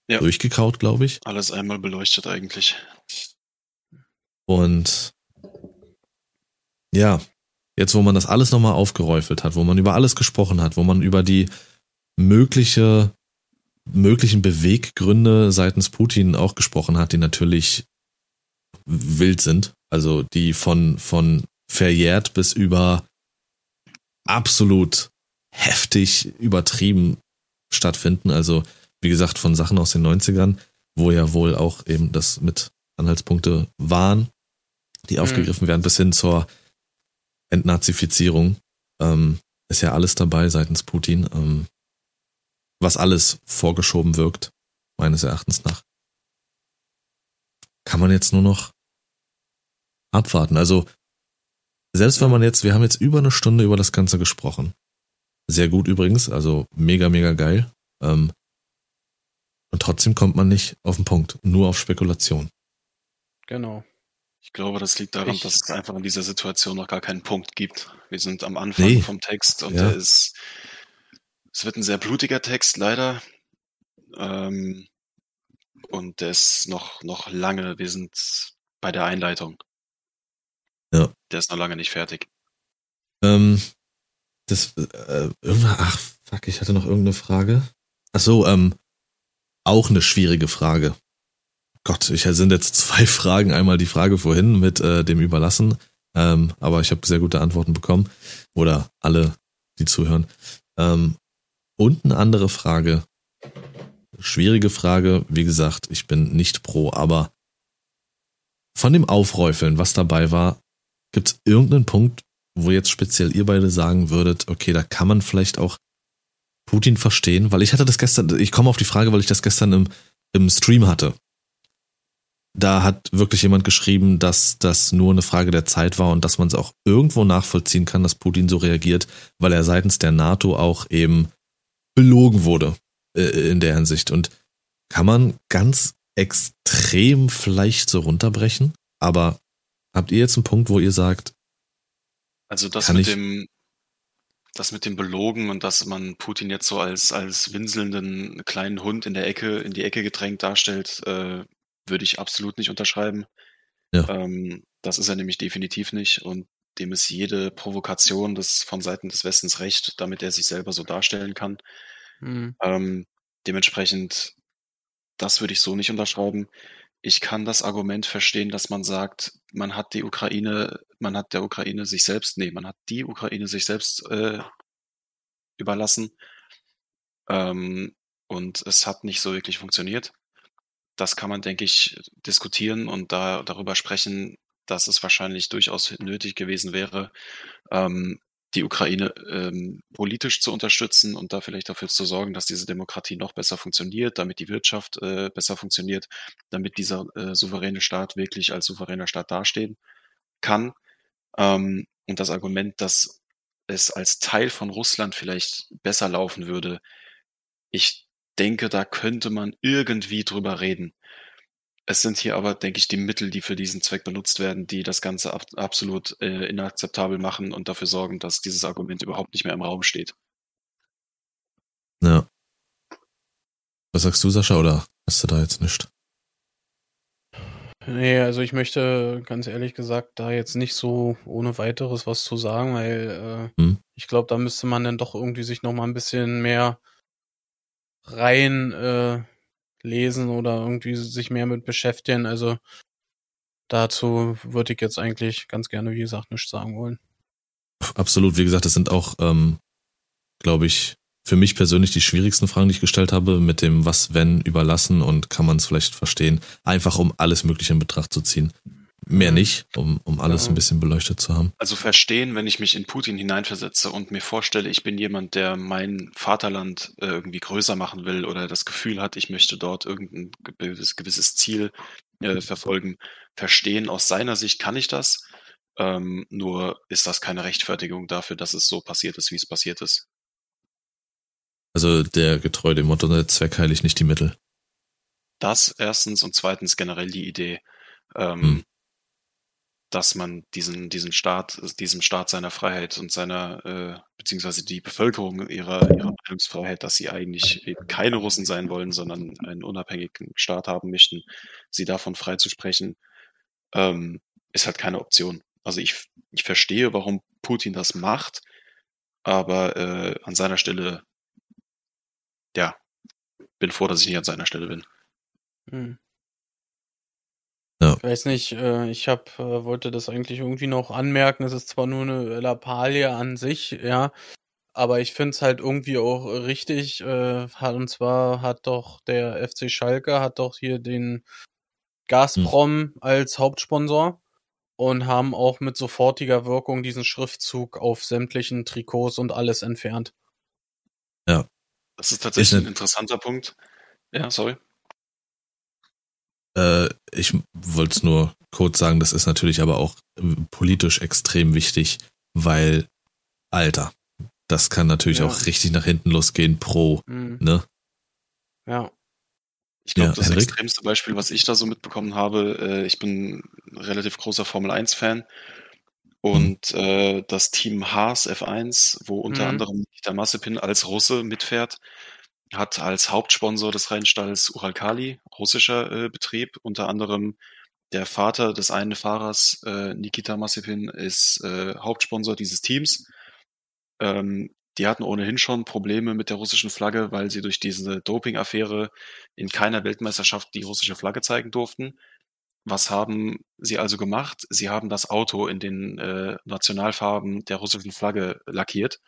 ja. durchgekaut, glaube ich. Alles einmal beleuchtet eigentlich. Und ja, jetzt wo man das alles nochmal aufgeräufelt hat, wo man über alles gesprochen hat, wo man über die mögliche, möglichen Beweggründe seitens Putin auch gesprochen hat, die natürlich wild sind. Also die von, von verjährt bis über absolut heftig übertrieben stattfinden. Also, wie gesagt, von Sachen aus den 90ern, wo ja wohl auch eben das mit Anhaltspunkte waren, die mhm. aufgegriffen werden, bis hin zur Entnazifizierung. Ähm, ist ja alles dabei seitens Putin, ähm, was alles vorgeschoben wirkt, meines Erachtens nach. Kann man jetzt nur noch abwarten. Also, selbst wenn man jetzt, wir haben jetzt über eine Stunde über das Ganze gesprochen. Sehr gut übrigens, also mega, mega geil. Ähm, und trotzdem kommt man nicht auf den Punkt, nur auf Spekulation. Genau. Ich glaube, das liegt daran, ich, dass es einfach in dieser Situation noch gar keinen Punkt gibt. Wir sind am Anfang nee. vom Text und ja. ist, es wird ein sehr blutiger Text, leider. Ähm, und der ist noch, noch lange, wir sind bei der Einleitung. Ja. Der ist noch lange nicht fertig. Ähm, das, äh, ach, fuck, ich hatte noch irgendeine Frage. Ach so, ähm, auch eine schwierige Frage. Gott, ich sind jetzt zwei Fragen. Einmal die Frage vorhin mit äh, dem Überlassen, ähm, aber ich habe sehr gute Antworten bekommen. Oder alle, die zuhören. Ähm, und eine andere Frage. Schwierige Frage. Wie gesagt, ich bin nicht pro, aber von dem Aufräufeln, was dabei war, gibt es irgendeinen Punkt, wo jetzt speziell ihr beide sagen würdet, okay, da kann man vielleicht auch Putin verstehen, weil ich hatte das gestern, ich komme auf die Frage, weil ich das gestern im, im Stream hatte. Da hat wirklich jemand geschrieben, dass das nur eine Frage der Zeit war und dass man es auch irgendwo nachvollziehen kann, dass Putin so reagiert, weil er seitens der NATO auch eben belogen wurde äh, in der Hinsicht. Und kann man ganz extrem vielleicht so runterbrechen, aber habt ihr jetzt einen Punkt, wo ihr sagt, also das mit dem, das mit dem Belogen und dass man Putin jetzt so als, als winselnden kleinen Hund in der Ecke, in die Ecke gedrängt darstellt, äh, würde ich absolut nicht unterschreiben. Ja. Ähm, das ist er nämlich definitiv nicht und dem ist jede Provokation des, von Seiten des Westens recht, damit er sich selber so darstellen kann. Mhm. Ähm, dementsprechend, das würde ich so nicht unterschreiben ich kann das Argument verstehen, dass man sagt, man hat die Ukraine, man hat der Ukraine sich selbst, nee, man hat die Ukraine sich selbst äh, überlassen. Ähm, und es hat nicht so wirklich funktioniert. Das kann man, denke ich, diskutieren und da darüber sprechen, dass es wahrscheinlich durchaus nötig gewesen wäre, ähm, die Ukraine ähm, politisch zu unterstützen und da vielleicht dafür zu sorgen, dass diese Demokratie noch besser funktioniert, damit die Wirtschaft äh, besser funktioniert, damit dieser äh, souveräne Staat wirklich als souveräner Staat dastehen kann. Ähm, und das Argument, dass es als Teil von Russland vielleicht besser laufen würde, ich denke, da könnte man irgendwie drüber reden. Es sind hier aber, denke ich, die Mittel, die für diesen Zweck benutzt werden, die das Ganze ab absolut äh, inakzeptabel machen und dafür sorgen, dass dieses Argument überhaupt nicht mehr im Raum steht. Ja. Was sagst du, Sascha, oder hast du da jetzt nicht? Nee, also ich möchte ganz ehrlich gesagt da jetzt nicht so ohne weiteres was zu sagen, weil äh, Hm. ich glaube, da müsste man dann doch irgendwie sich noch mal ein bisschen mehr rein äh, lesen oder irgendwie sich mehr mit beschäftigen. Also dazu würde ich jetzt eigentlich ganz gerne, wie gesagt, nichts sagen wollen. Absolut, wie gesagt, das sind auch, ähm, glaube ich, für mich persönlich die schwierigsten Fragen, die ich gestellt habe, mit dem Was, wenn überlassen und kann man es vielleicht verstehen, einfach um alles Mögliche in Betracht zu ziehen. Mehr Mhm. nicht, um, um alles Ja. ein bisschen beleuchtet zu haben. Also verstehen, wenn ich mich in Putin hineinversetze und mir vorstelle, ich bin jemand, der mein Vaterland äh, irgendwie größer machen will oder das Gefühl hat, ich möchte dort irgendein gewisses, gewisses Ziel äh, verfolgen. Verstehen aus seiner Sicht kann ich das. Ähm, nur ist das keine Rechtfertigung dafür, dass es so passiert ist, wie es passiert ist. Also der getreu dem Motto, der Zweck heiligt nicht die Mittel. Das erstens und zweitens generell die Idee, ähm, Hm. Dass man diesen, diesen Staat, diesem Staat seiner Freiheit und seiner, äh, beziehungsweise die Bevölkerung ihrer, ihrer Meinungsfreiheit, dass sie eigentlich eben keine Russen sein wollen, sondern einen unabhängigen Staat haben möchten, sie davon frei zu sprechen, ähm, ist halt keine Option. Also ich, ich verstehe, warum Putin das macht, aber äh, an seiner Stelle, ja, bin froh, dass ich nicht an seiner Stelle bin. Hm. Ja. Ich weiß nicht, äh, ich hab, äh, wollte das eigentlich irgendwie noch anmerken. Es ist zwar nur eine Lappalie an sich, ja, aber ich find's halt irgendwie auch richtig. Äh, und zwar hat doch der FC Schalke hat doch hier den Gazprom als Hauptsponsor und haben auch mit sofortiger Wirkung diesen Schriftzug auf sämtlichen Trikots und alles entfernt. Das ist tatsächlich Ist ein interessanter Punkt. Ja, sorry. Äh, ich wollte es nur kurz sagen, das ist natürlich aber auch politisch extrem wichtig, weil, Alter, das kann natürlich Ja. auch richtig nach hinten losgehen pro, Hm, ne? ja. Ich glaube, Ja, das Henrik? extremste Beispiel, was ich da so mitbekommen habe, äh, ich bin ein relativ großer Formel 1-Fan und äh, das Team Haas F1, wo unter Mhm. anderem Nikita Mazepin als Russe mitfährt, hat als Hauptsponsor des Rennstalls Uralkali, russischer äh, Betrieb, unter anderem der Vater des einen Fahrers, äh, Nikita Mazepin, ist äh, Hauptsponsor dieses Teams. Ähm, die hatten ohnehin schon Probleme mit der russischen Flagge, weil sie durch diese Doping-Affäre in keiner Weltmeisterschaft die russische Flagge zeigen durften. Was haben sie also gemacht? Sie haben das Auto in den äh, Nationalfarben der russischen Flagge lackiert.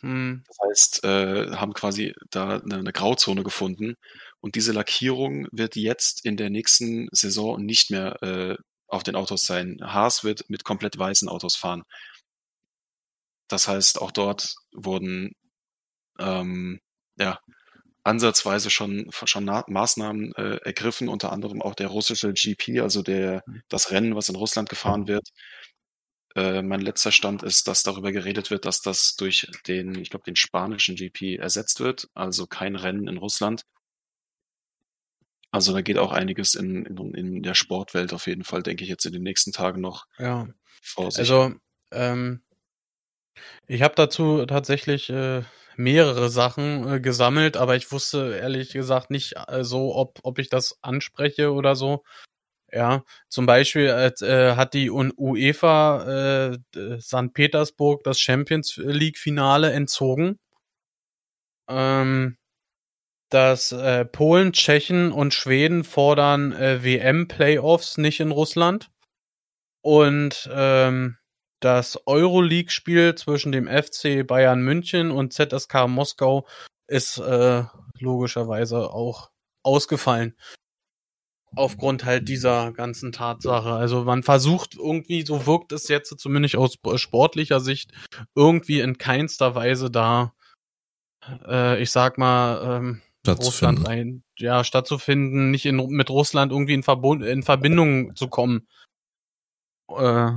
Hm, Das heißt, äh, haben quasi da eine, eine Grauzone gefunden. Und diese Lackierung wird jetzt in der nächsten Saison nicht mehr äh, auf den Autos sein. Haas wird mit komplett weißen Autos fahren. Das heißt, auch dort wurden ähm, ja, ansatzweise schon, schon Na Maßnahmen äh, ergriffen, unter anderem auch der russische GP, also der, das Rennen, was in Russland gefahren wird. Äh, mein letzter Stand ist, dass darüber geredet wird, dass das durch den, ich glaube, den spanischen GP ersetzt wird, also kein Rennen in Russland. Also da geht auch einiges in, in, in der Sportwelt auf jeden Fall, denke ich, jetzt in den nächsten Tagen noch ja. vor sich. Also, ähm, ich habe dazu tatsächlich äh, mehrere Sachen äh, gesammelt, aber ich wusste ehrlich gesagt nicht äh, so, ob, ob ich das anspreche oder so. Ja, zum Beispiel als, äh, hat die UEFA äh, d- St. Petersburg das Champions League-Finale entzogen. Ähm, dass äh, Polen, Tschechen und Schweden fordern äh, WM-Playoffs nicht in Russland. Und ähm, das Euroleague-Spiel zwischen dem FC Bayern München und ZSK Moskau ist äh, logischerweise auch ausgefallen. Aufgrund halt dieser ganzen Tatsache. Also man versucht irgendwie, so wirkt es jetzt zumindest aus sportlicher Sicht, irgendwie in keinster Weise da, äh, ich sag mal, ähm, Russland ein, ja, stattzufinden, nicht in, mit Russland irgendwie in, Verbund, in Verbindung zu kommen. Äh,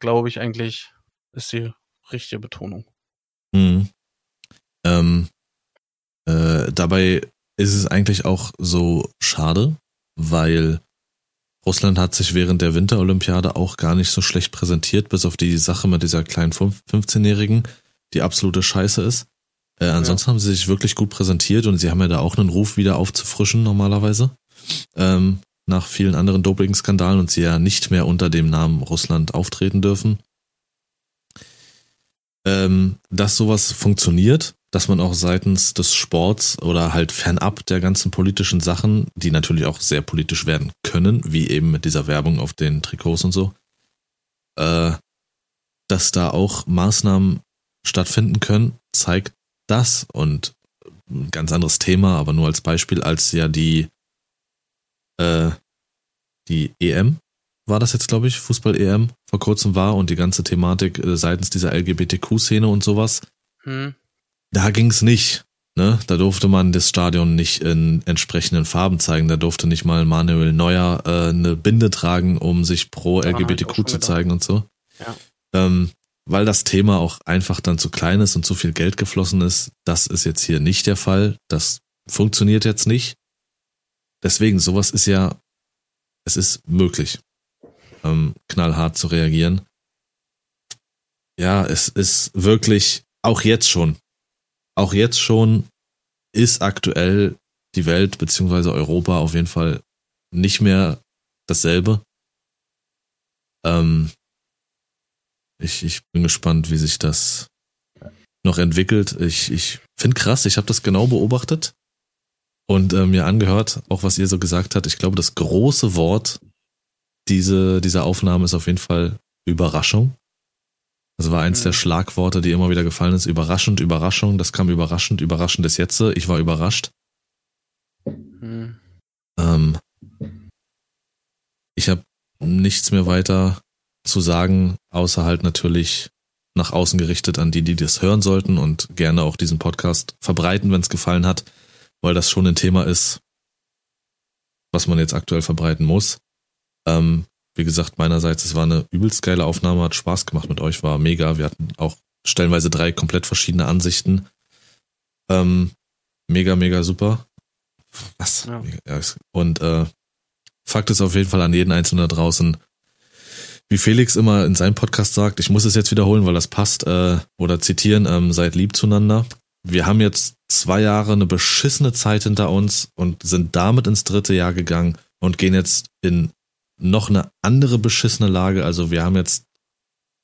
Glaube ich eigentlich, ist die richtige Betonung. Mhm. Ähm, äh, dabei ist es eigentlich auch so schade, weil Russland hat sich während der Winterolympiade auch gar nicht so schlecht präsentiert, bis auf die Sache mit dieser kleinen 15-Jährigen, die absolute Scheiße ist. Äh, ansonsten haben sie sich wirklich gut präsentiert und sie haben ja da auch einen Ruf wieder aufzufrischen normalerweise. Ähm, nach vielen anderen Doping-Skandalen und sie ja nicht mehr unter dem Namen Russland auftreten dürfen. Ähm, dass sowas funktioniert, dass man auch seitens des Sports oder halt fernab der ganzen politischen Sachen, die natürlich auch sehr politisch werden können, wie eben mit dieser Werbung auf den Trikots und so, äh, dass da auch Maßnahmen stattfinden können, zeigt das und ein ganz anderes Thema, aber nur als Beispiel, als ja die äh, die EM war das jetzt, glaube ich, Fußball-EM vor kurzem war und die ganze Thematik äh, seitens dieser LGBTQ-Szene und sowas. Hm. Da ging es nicht. Ne? Da durfte man das Stadion nicht in entsprechenden Farben zeigen. Da durfte nicht mal Manuel Neuer äh, eine Binde tragen, um sich pro Daran LGBTQ zu zeigen und so. Ja. Ähm, weil das Thema auch einfach dann zu klein ist und zu viel Geld geflossen ist. Das ist jetzt hier nicht der Fall. Das funktioniert jetzt nicht. Deswegen, sowas ist ja, es ist möglich, ähm, knallhart zu reagieren. Ja, es ist wirklich, auch jetzt schon, auch jetzt schon ist aktuell die Welt beziehungsweise Europa auf jeden Fall nicht mehr dasselbe. Ähm, ich, ich bin gespannt, wie sich das noch entwickelt. Ich, ich finde krass, ich habe das genau beobachtet und äh, mir angehört, auch was ihr so gesagt habt. Ich glaube, das große Wort diese, dieser Aufnahme ist auf jeden Fall Überraschung. Das war eins mhm. der Schlagworte, die immer wieder gefallen ist. Überraschend, Überraschung. Das kam überraschend, überraschend ist jetzt. Ich war überrascht. Mhm. Ähm, ich habe nichts mehr weiter zu sagen, außer halt natürlich nach außen gerichtet an die, die das hören sollten und gerne auch diesen Podcast verbreiten, wenn es gefallen hat, weil das schon ein Thema ist, was man jetzt aktuell verbreiten muss. Ähm, wie gesagt, meinerseits, es war eine übelst geile Aufnahme, hat Spaß gemacht mit euch, war mega. Wir hatten auch stellenweise drei komplett verschiedene Ansichten. Ähm, mega, mega super. Was? Ja. Und äh, Fakt ist auf jeden Fall an jeden Einzelnen da draußen, wie Felix immer in seinem Podcast sagt, ich muss es jetzt wiederholen, weil das passt, äh, oder zitieren, ähm, seid lieb zueinander. Wir haben jetzt zwei Jahre eine beschissene Zeit hinter uns und sind damit ins dritte Jahr gegangen und gehen jetzt in noch eine andere beschissene Lage. Also wir haben jetzt,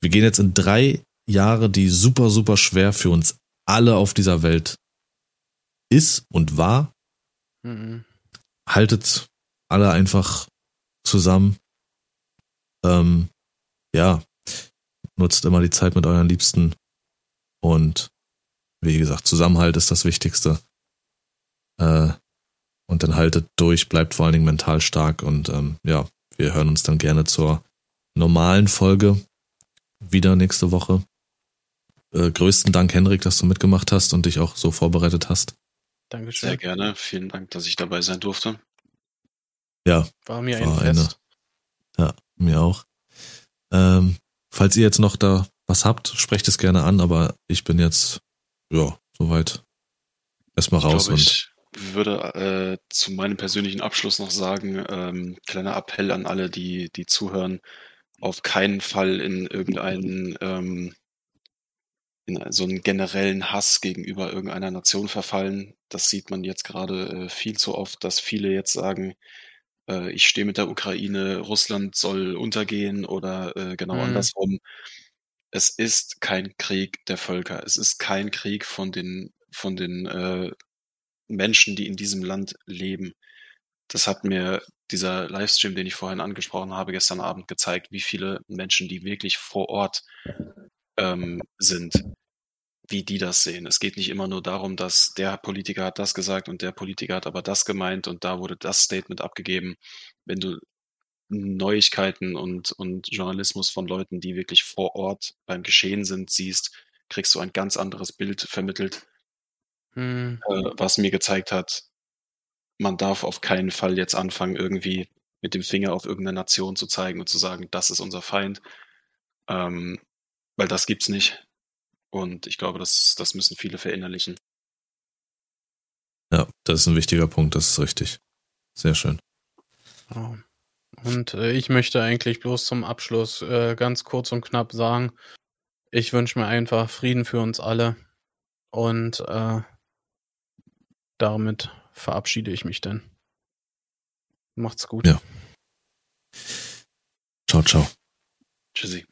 wir gehen jetzt in drei Jahre, die super, super schwer für uns alle auf dieser Welt ist und war. Mhm. Haltet alle einfach zusammen. Ähm, ja, nutzt immer die Zeit mit euren Liebsten und wie gesagt, Zusammenhalt ist das Wichtigste. Äh, und dann haltet durch, bleibt vor allen Dingen mental stark und ähm, ja, wir hören uns dann gerne zur normalen Folge wieder nächste Woche. Äh, größten Dank, Henrik, dass du mitgemacht hast und dich auch so vorbereitet hast. Dankeschön. Sehr gerne. Vielen Dank, dass ich dabei sein durfte. Ja. War mir war ein Fest. Eine, ja, mir auch. Ähm, falls ihr jetzt noch da was habt, sprecht es gerne an, aber ich bin jetzt, ja, soweit erstmal raus glaube, und würde äh, zu meinem persönlichen Abschluss noch sagen, ähm, kleiner Appell an alle, die, die zuhören, auf keinen Fall in irgendeinen, ähm, in so einen generellen Hass gegenüber irgendeiner Nation verfallen. Das sieht man jetzt gerade äh, viel zu oft, dass viele jetzt sagen, äh, ich stehe mit der Ukraine, Russland soll untergehen oder äh, genau mhm. andersrum. Es ist kein Krieg der Völker. Es ist kein Krieg von den, von den äh, Menschen, die in diesem Land leben. Das hat mir dieser Livestream, den ich vorhin angesprochen habe, gestern Abend gezeigt, wie viele Menschen, die wirklich vor Ort ähm, sind, wie die das sehen. Es geht nicht immer nur darum, dass der Politiker hat das gesagt und der Politiker hat aber das gemeint und da wurde das Statement abgegeben. Wenn du Neuigkeiten und, und Journalismus von Leuten, die wirklich vor Ort beim Geschehen sind, siehst, kriegst du ein ganz anderes Bild vermittelt mhm. äh, was mir gezeigt hat, man darf auf keinen Fall jetzt anfangen, irgendwie mit dem Finger auf irgendeine Nation zu zeigen und zu sagen, das ist unser Feind. Ähm, weil das gibt's nicht. Und ich glaube, das, das müssen viele verinnerlichen. Ja, das ist ein wichtiger Punkt, das ist richtig. Sehr schön. Und äh, ich möchte eigentlich bloß zum Abschluss äh, ganz kurz und knapp sagen, ich wünsche mir einfach Frieden für uns alle und äh, damit verabschiede ich mich dann. Macht's gut. Ja. Ciao, ciao. Tschüssi.